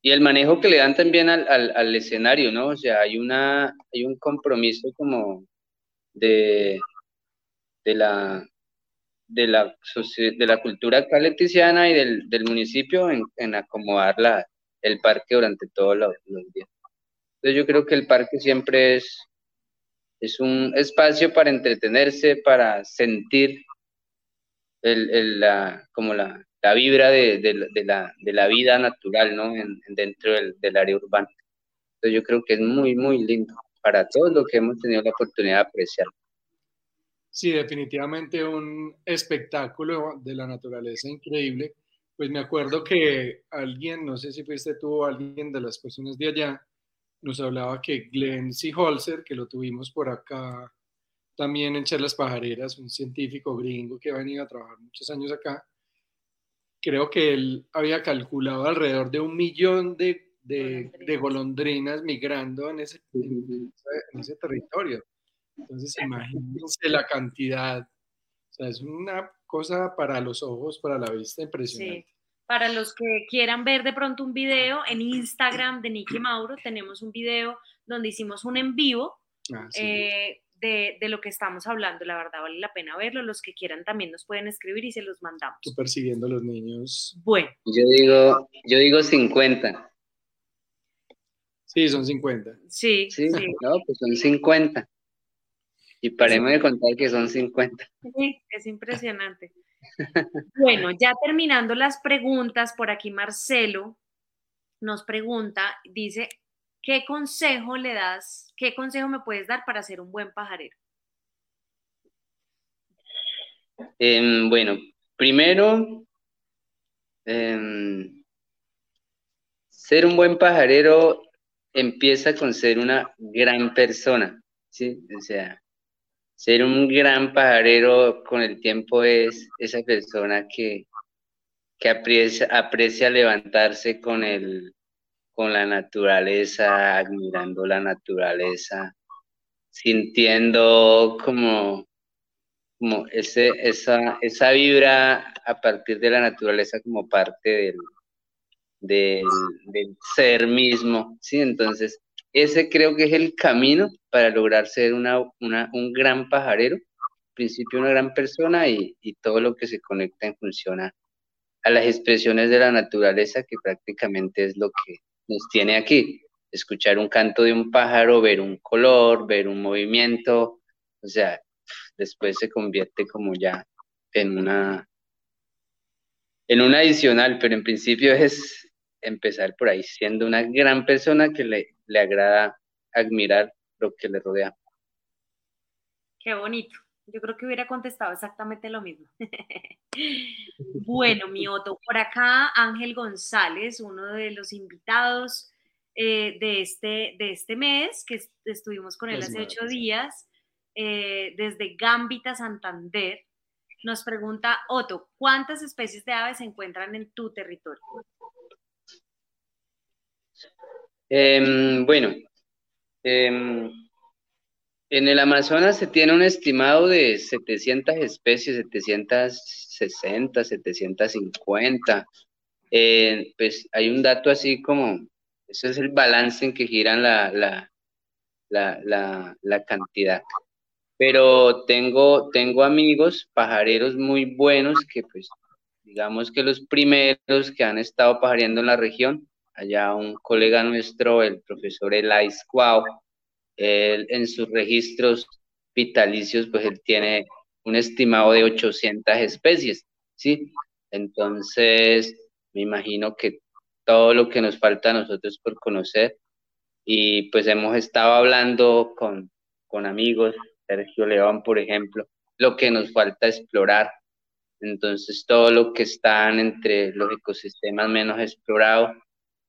Y el manejo que le dan también al, al, al escenario, ¿no? O sea, hay, una, hay un compromiso como de, de la de la, de la cultura calenticiana y del, del municipio en, en acomodar la, el parque durante todos los, días. Entonces yo creo que el parque siempre es, es un espacio para entretenerse, para sentir el, el, la, como la, la vibra de, de, la, de la vida natural ¿no? En, dentro del, del área urbana. Entonces yo creo que es muy, muy lindo para todos los que hemos tenido la oportunidad de apreciarlo. Sí, definitivamente un espectáculo de la naturaleza increíble. Pues me acuerdo que alguien, no sé si fuiste tú o alguien de las personas de allá, nos hablaba que Glenn Holzer, que lo tuvimos por acá también en Charlas Pajareras, un científico gringo que ha venido a trabajar muchos años acá, creo que él había calculado alrededor de un millón de, de, de golondrinas migrando en ese, en ese territorio. Entonces, [laughs] imagínense la cantidad. O sea, es una cosa para los ojos, para la vista impresionante. Sí. Para los que quieran ver de pronto un video, en Instagram de Nicky Mauro tenemos un video donde hicimos un en vivo ah, eh, de, de, lo que estamos hablando. La verdad vale la pena verlo. Los que quieran también nos pueden escribir y se los mandamos. Tú persiguiendo a los niños. Bueno. Yo digo, yo digo 50. Sí, son 50. Sí, sí. sí. No, pues son 50. Y paremos de contar que son 50. Sí, es impresionante. bueno, ya terminando las preguntas, por aquí Marcelo nos pregunta, dice, ¿qué consejo le das, qué consejo me puedes dar para ser un buen pajarero? Em, bueno, primero, em, ser un buen pajarero empieza con ser una gran persona, ¿sí? O sea, ser un gran pajarero con el tiempo es esa persona que, que aprecia, aprecia levantarse con, el, con la naturaleza, admirando la naturaleza, sintiendo como, como ese, esa, esa vibra a partir de la naturaleza como parte del, del, del ser mismo, ¿sí? Entonces, ese creo que es el camino para lograr ser una, un gran pajarero, en principio una gran persona y, todo lo que se conecta en función a, las expresiones de la naturaleza, que prácticamente es lo que nos tiene aquí. Escuchar un canto de un pájaro, ver un color, ver un movimiento, o sea, después se convierte como ya en una, en una adicional, pero en principio es empezar por ahí, siendo una gran persona que le, le agrada admirar lo que le rodea. Qué bonito. Yo creo que hubiera contestado exactamente lo mismo. [laughs] bueno, mi Otto, por acá Ángel González, uno de los invitados eh, de, este, de este mes, que estuvimos con él hace ocho días, eh, desde Gambita, Santander, nos pregunta, Otto, ¿cuántas especies de aves se encuentran en tu territorio? Em, bueno, em, en el Amazonas se tiene un estimado de 700 especies, 760, 750. Eh, pues hay un dato así como, eso es el balance en que giran la, la, la, la, cantidad. Pero tengo, tengo amigos pajareros muy buenos que pues digamos que los primeros que han estado pajareando en la región allá un colega nuestro, el profesor Elais Cuau, él en sus registros vitalicios, pues él tiene un estimado de 800 especies, ¿sí? Entonces, me imagino que todo lo que nos falta a nosotros por conocer, y pues hemos estado hablando con, con amigos, Sergio León, por ejemplo, lo que nos falta explorar. Entonces, todo lo que están entre los ecosistemas menos explorados,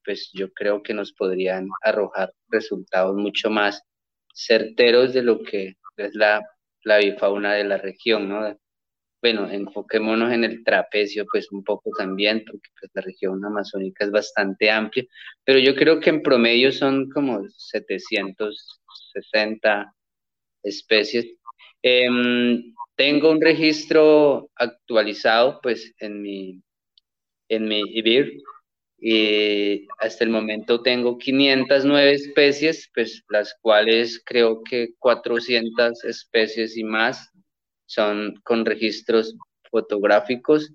pues yo creo que nos podrían arrojar resultados mucho más certeros de lo que es la, la bifauna de la región, ¿no? Bueno, enfoquémonos en el trapecio, pues un poco también, porque pues, la región amazónica es bastante amplia, pero yo creo que en promedio son como 760 especies. Em, tengo un registro actualizado, pues, en mi, en mi IBIR, y hasta el momento tengo 509 especies, pues las cuales creo que 400 especies y más son con registros fotográficos,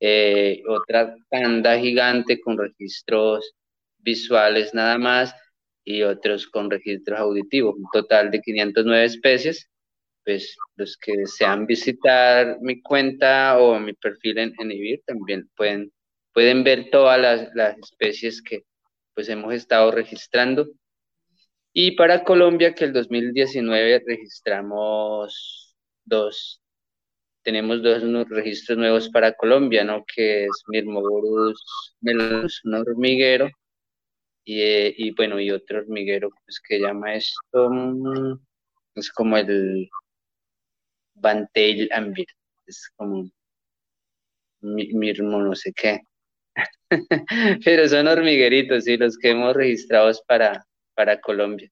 eh, otra tanda gigante con registros visuales nada más y otros con registros auditivos, un total de 509 especies. Pues los que desean visitar mi cuenta o mi perfil en, en IBIR también pueden pueden ver todas las, especies que pues hemos estado registrando. Y para Colombia, que el 2019 registramos dos, tenemos dos registros nuevos para Colombia, ¿no? Que es Mirmoborus melanus, un hormiguero, y, bueno, y otro hormiguero, pues que llama esto, mm, es como el Bantail Ambir, es como Mirmo no sé qué. [laughs] Pero son hormigueritos, sí, los que hemos registrado para, para Colombia.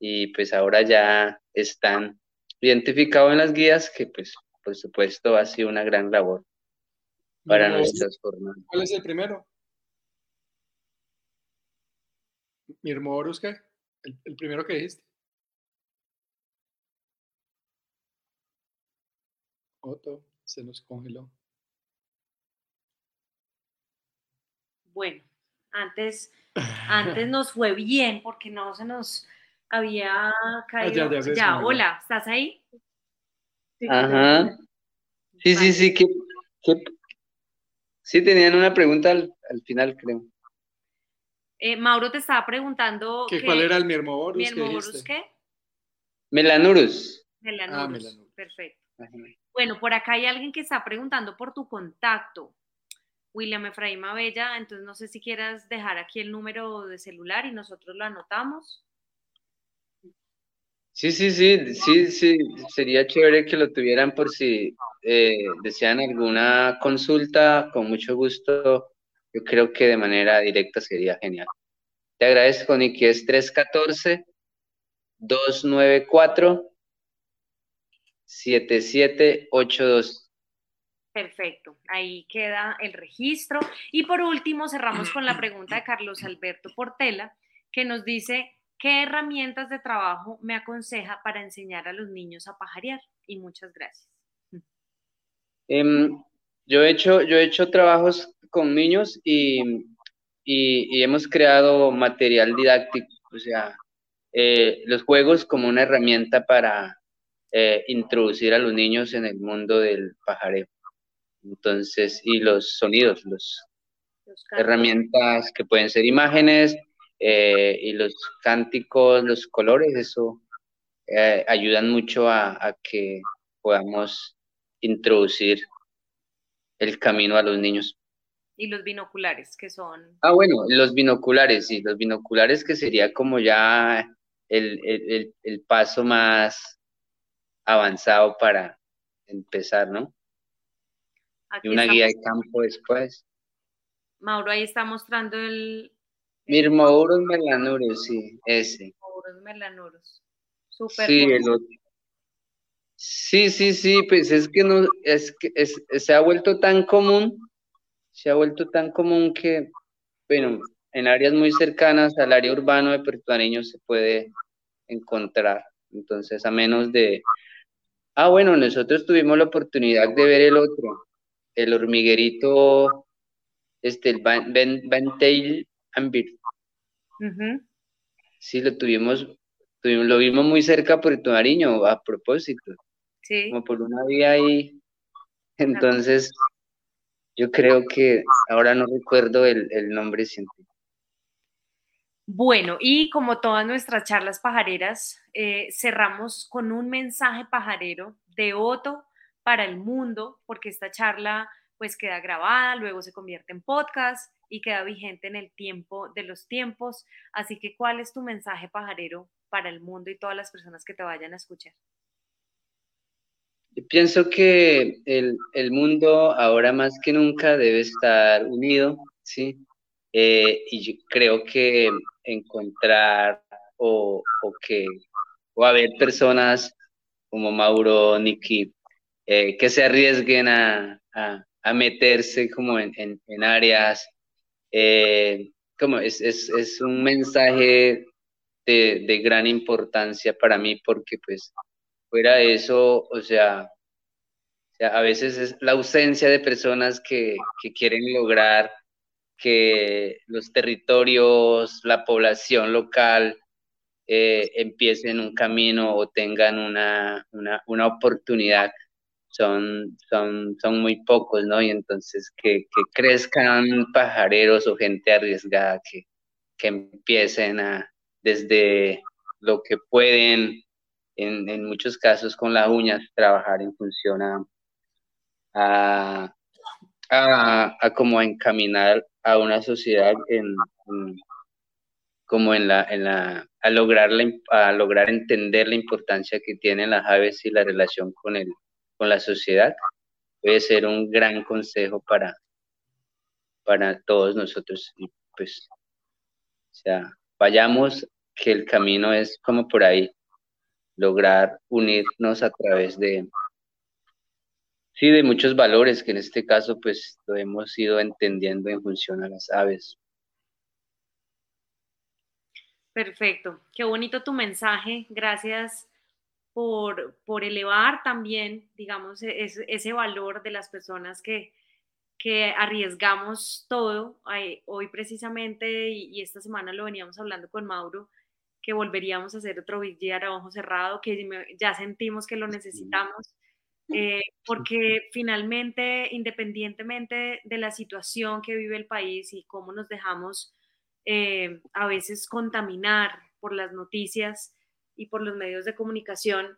Y pues ahora ya están identificados en las guías, que pues por supuesto ha sido una gran labor para nuestras jornadas. ¿Cuál es el primero? Mirmorus, ¿qué? El, el primero que dijiste. Otto, se nos congeló. Bueno, antes, [laughs] antes nos fue bien porque no se nos había ah, caído. ya, hola, ¿estás ahí? Ajá. Sí, sí, sí, que, sí tenían una pregunta al, final, creo. Eh, Mauro te estaba preguntando. ¿Cuál era el Miermoborus? ¿Miermoborus qué? Melanurus. Melanurus. Ah, Melanurus. Perfecto. Bueno, por acá hay alguien que está preguntando por tu contacto. William Efraín Bella, entonces no sé si quieras dejar aquí el número de celular y nosotros lo anotamos. Sí, sí, sí, sí, sí, sería chévere que lo tuvieran por si eh, desean alguna consulta, con mucho gusto. Yo creo que de manera directa sería genial. Te agradezco, Niki, es 314 294 7782. Perfecto, ahí queda el registro. Y por último, cerramos con la pregunta de Carlos Alberto Portela, que nos dice, ¿qué herramientas de trabajo me aconseja para enseñar a los niños a pajarear? Y muchas gracias. Em, yo, he hecho, yo he hecho trabajos con niños y, hemos creado material didáctico, o sea, eh, los juegos como una herramienta para eh, introducir a los niños en el mundo del pajareo. Entonces, y los sonidos, las herramientas que pueden ser imágenes eh, y los cánticos, los colores, eso eh, ayudan mucho a, que podamos introducir el camino a los niños. Y los binoculares, que son... Ah, bueno, los binoculares, sí, los binoculares que sería como ya el, el paso más avanzado para empezar, ¿no? Y una guía de campo después. Mauro ahí está mostrando el... Mirmourus melanurus, sí, ese. Mirmourus melanurus. Súper sí, el otro. Sí, sí, sí, pues es que no, es que se ha vuelto tan común, se ha vuelto tan común que, bueno, en áreas muy cercanas al área urbano de Puerto se puede encontrar. Entonces, a menos de... Ah, bueno, nosotros tuvimos la oportunidad de ver el otro, el hormiguerito, este, el Van, Ambir. Sí, lo tuvimos, tuvimos, lo vimos muy cerca por tu Nariño, a propósito. Sí. Como por una vía ahí. Entonces, yo creo que ahora no recuerdo el, el nombre científico. Bueno, y como todas nuestras charlas pajareras, eh, cerramos con un mensaje pajarero de Otto para el mundo, porque esta charla pues queda grabada, luego se convierte en podcast y queda vigente en el tiempo de los tiempos. Así que, ¿cuál es tu mensaje pajarero para el mundo y todas las personas que te vayan a escuchar? Pienso que el, el mundo ahora más que nunca debe estar unido, ¿sí? Eh, y yo creo que encontrar o, o, que o haber personas como Mauro, Niki, eh, que se arriesguen a, a, meterse como en, en, áreas, eh, como es, es, es, un mensaje de, de, gran importancia para mí porque pues fuera de eso, o sea, o sea, a veces es la ausencia de personas que, que quieren lograr que los territorios, la población local eh, empiecen un camino o tengan una, una, una, oportunidad. Son, son, son muy pocos, ¿no? Y entonces que, que crezcan pajareros o gente arriesgada que, que empiecen a, desde lo que pueden, en, en muchos casos con las uñas, trabajar en función a, a, a, como encaminar a una sociedad en, como en la, en la, a lograr, a lograr entender la importancia que tienen las aves y la relación con, el, con la sociedad, puede ser un gran consejo para, para todos nosotros. Y pues, o sea, vayamos que el camino es como por ahí, lograr unirnos a través de, Sí, de muchos valores que en este caso pues lo hemos ido entendiendo en función a las aves. Perfecto, qué bonito tu mensaje, gracias por, por elevar también, digamos, e-, ese valor de las personas que, que arriesgamos todo. Hoy precisamente, y, esta semana lo veníamos hablando con Mauro, que volveríamos a hacer otro Big Year a ojo cerrado, que ya sentimos que lo necesitamos. [laughs] Eh, porque finalmente, independientemente de la situación que vive el país y cómo nos dejamos eh, a veces contaminar por las noticias y por los medios de comunicación,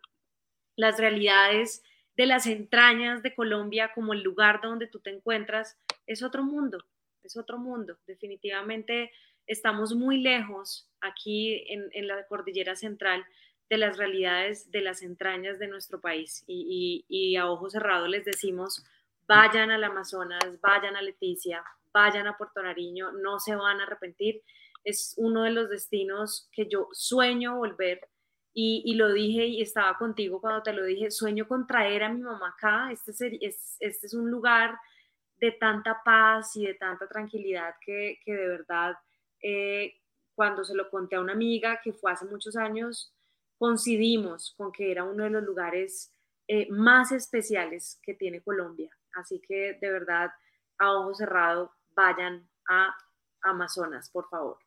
las realidades de las entrañas de Colombia como el lugar donde tú te encuentras es otro mundo, es otro mundo. Definitivamente estamos muy lejos aquí en, en la cordillera central de las realidades de las entrañas de nuestro país. Y, a ojo cerrado les decimos, vayan al Amazonas, vayan a Leticia, vayan a Puerto Nariño, no se van a arrepentir. Es uno de los destinos que yo sueño volver. Y, lo dije y estaba contigo cuando te lo dije, sueño con traer a mi mamá acá. Este, es, este es un lugar de tanta paz y de tanta tranquilidad que, de verdad, eh, cuando se lo conté a una amiga que fue hace muchos años, coincidimos con que era uno de los lugares eh, más especiales que tiene Colombia. Así que de verdad, a ojo cerrado, vayan a Amazonas, por favor.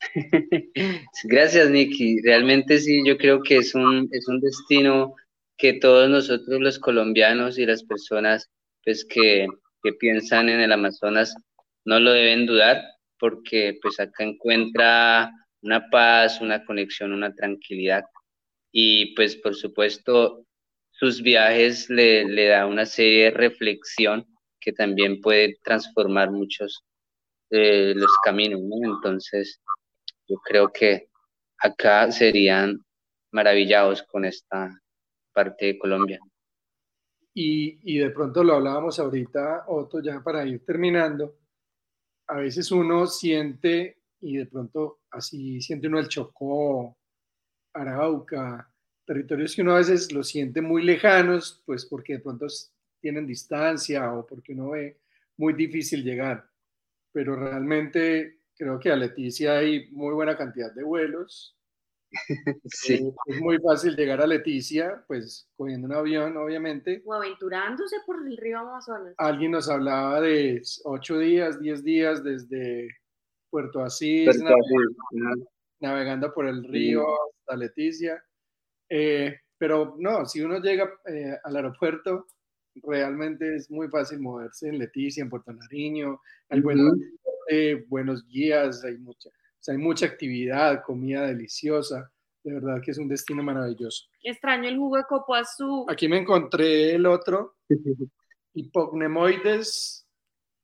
[laughs] Gracias, Nikki. Realmente sí, yo creo que es un, es un destino que todos nosotros los colombianos y las personas pues, que, que piensan en el Amazonas no lo deben dudar, porque pues acá encuentra una paz, una conexión, una tranquilidad. Y pues por supuesto sus viajes le, le da una serie de reflexión que también puede transformar muchos de los caminos, Entonces, yo creo que acá serían maravillados con esta parte de Colombia. Y, y, de pronto lo hablábamos ahorita, Otto, ya para ir terminando, a veces uno siente y de pronto así siente uno el Chocó, Arauca, territorios que uno a veces los siente muy lejanos, pues porque de pronto tienen distancia o porque uno ve muy difícil llegar. Pero realmente creo que a Leticia hay muy buena cantidad de vuelos. [laughs] Sí. Eh, es muy fácil llegar a Leticia, pues cogiendo un avión, obviamente. O aventurándose por el río Amazonas. Alguien nos hablaba de ocho días, diez días desde Puerto Asís, navegando, por el río hasta Leticia. Eh, pero no, si uno llega eh, al aeropuerto, realmente es muy fácil moverse en Leticia, en Puerto Nariño, buenos guías, hay mucha, hay mucha actividad, comida deliciosa. De verdad que es un destino maravilloso. Extraño el jugo de copo azul. Aquí me encontré el otro, Hipognemoides.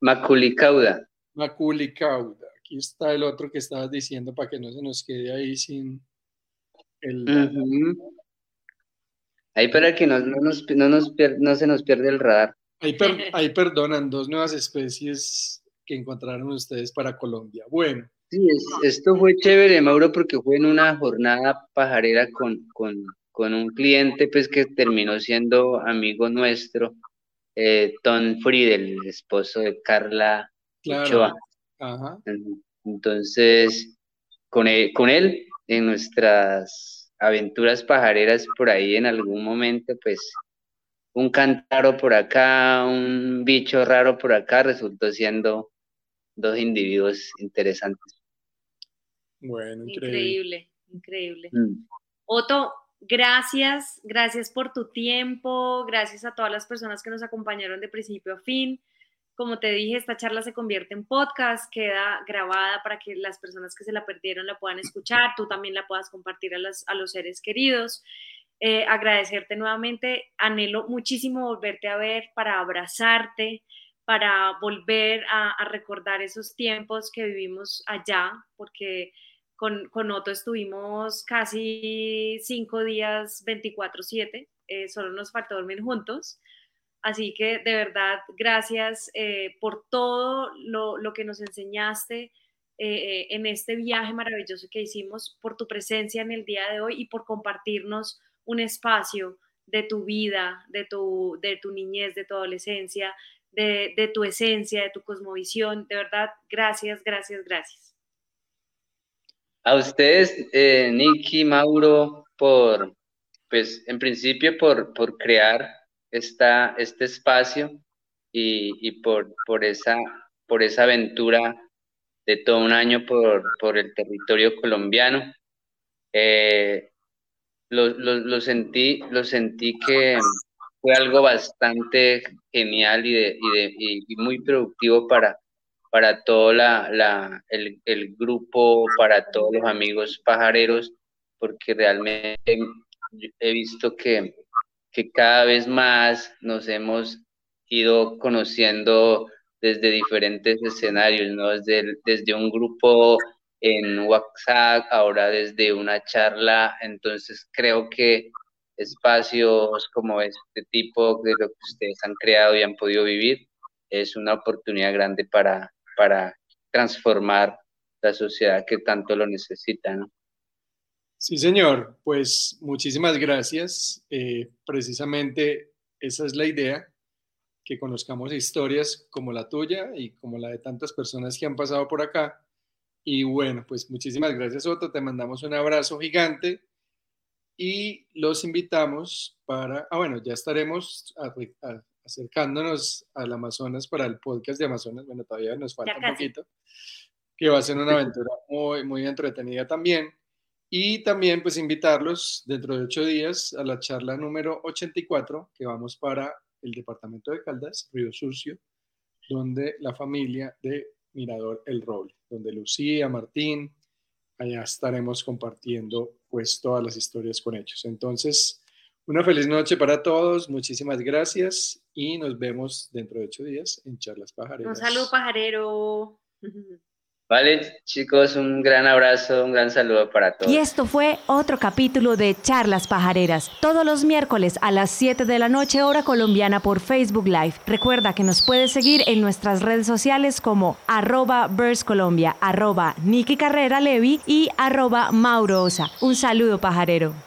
Maculicauda. Maculicauda. Aquí está el otro que estabas diciendo para que no se nos quede ahí sin el... Ahí para que no, no, nos, no, nos no se nos pierde el radar. Ahí, ahí perdonan dos nuevas especies que encontraron ustedes para Colombia. Bueno. Sí, esto fue chévere, Mauro, porque fue en una jornada pajarera con, con, con un cliente pues que terminó siendo amigo nuestro, eh, Tom Friedel, el esposo de Carla claro. Ajá. Entonces, con él, con él en nuestras aventuras pajareras por ahí en algún momento, pues un cántaro por acá, un bicho raro por acá, resultó siendo dos individuos interesantes. Bueno, increíble. Increíble, mm. Otto, gracias, gracias por tu tiempo, gracias a todas las personas que nos acompañaron de principio a fin. Como te dije, esta charla se convierte en podcast, queda grabada para que las personas que se la perdieron la puedan escuchar, tú también la puedas compartir a, a los seres queridos. Eh, agradecerte nuevamente, anhelo muchísimo volverte a ver para abrazarte, para volver a, recordar esos tiempos que vivimos allá, porque con, con Otto estuvimos casi cinco días, 24/7, eh, solo nos faltó dormir juntos. Así que de verdad, gracias eh, por todo lo, que nos enseñaste eh, en este viaje maravilloso que hicimos, por tu presencia en el día de hoy y por compartirnos un espacio de tu vida, de tu, de tu niñez, de tu adolescencia, de, tu esencia, de tu cosmovisión. De verdad, gracias, gracias, gracias. A ustedes, eh, Nicky, Mauro, por, pues en principio por, por crear esta, este espacio y, por, por, esa, por esa aventura de todo un año por, por el territorio colombiano. Eh, lo, sentí, lo sentí que fue algo bastante genial y, de, y, muy productivo para, para todo la, la, el, el, grupo, para todos los amigos pajareros, porque realmente he visto que que cada vez más nos hemos ido conociendo desde diferentes escenarios, ¿no? Desde, desde un grupo en WhatsApp, ahora desde una charla, entonces creo que espacios como este tipo de lo que ustedes han creado y han podido vivir es una oportunidad grande para, para transformar la sociedad que tanto lo necesita, ¿no? Sí, señor. Pues muchísimas gracias. Eh, precisamente esa es la idea, que conozcamos historias como la tuya y como la de tantas personas que han pasado por acá. Y bueno, pues muchísimas gracias, Otto. Te mandamos un abrazo gigante y los invitamos para, ah, bueno, ya estaremos acercándonos al Amazonas para el podcast de Amazonas. Bueno, todavía nos falta un poquito, que va a ser una aventura [laughs] muy, muy entretenida también. Y también pues invitarlos dentro de ocho días a la charla número 84 que vamos para el departamento de Caldas, Río Surcio, donde la familia de Mirador El Roble, donde Lucía, Martín, allá estaremos compartiendo pues todas las historias con ellos. Entonces, una feliz noche para todos, muchísimas gracias y nos vemos dentro de ocho días en Charlas Pajareras. Un saludo pajarero. [laughs] Vale, chicos, un gran abrazo, un gran saludo para todos. Y esto fue otro capítulo de Charlas Pajareras, todos los miércoles a las 7 de la noche hora colombiana por Facebook Live. Recuerda que nos puedes seguir en nuestras redes sociales como arroba Colombia, arroba Carrera Levi y arroba Mauro Osa. Un saludo pajarero.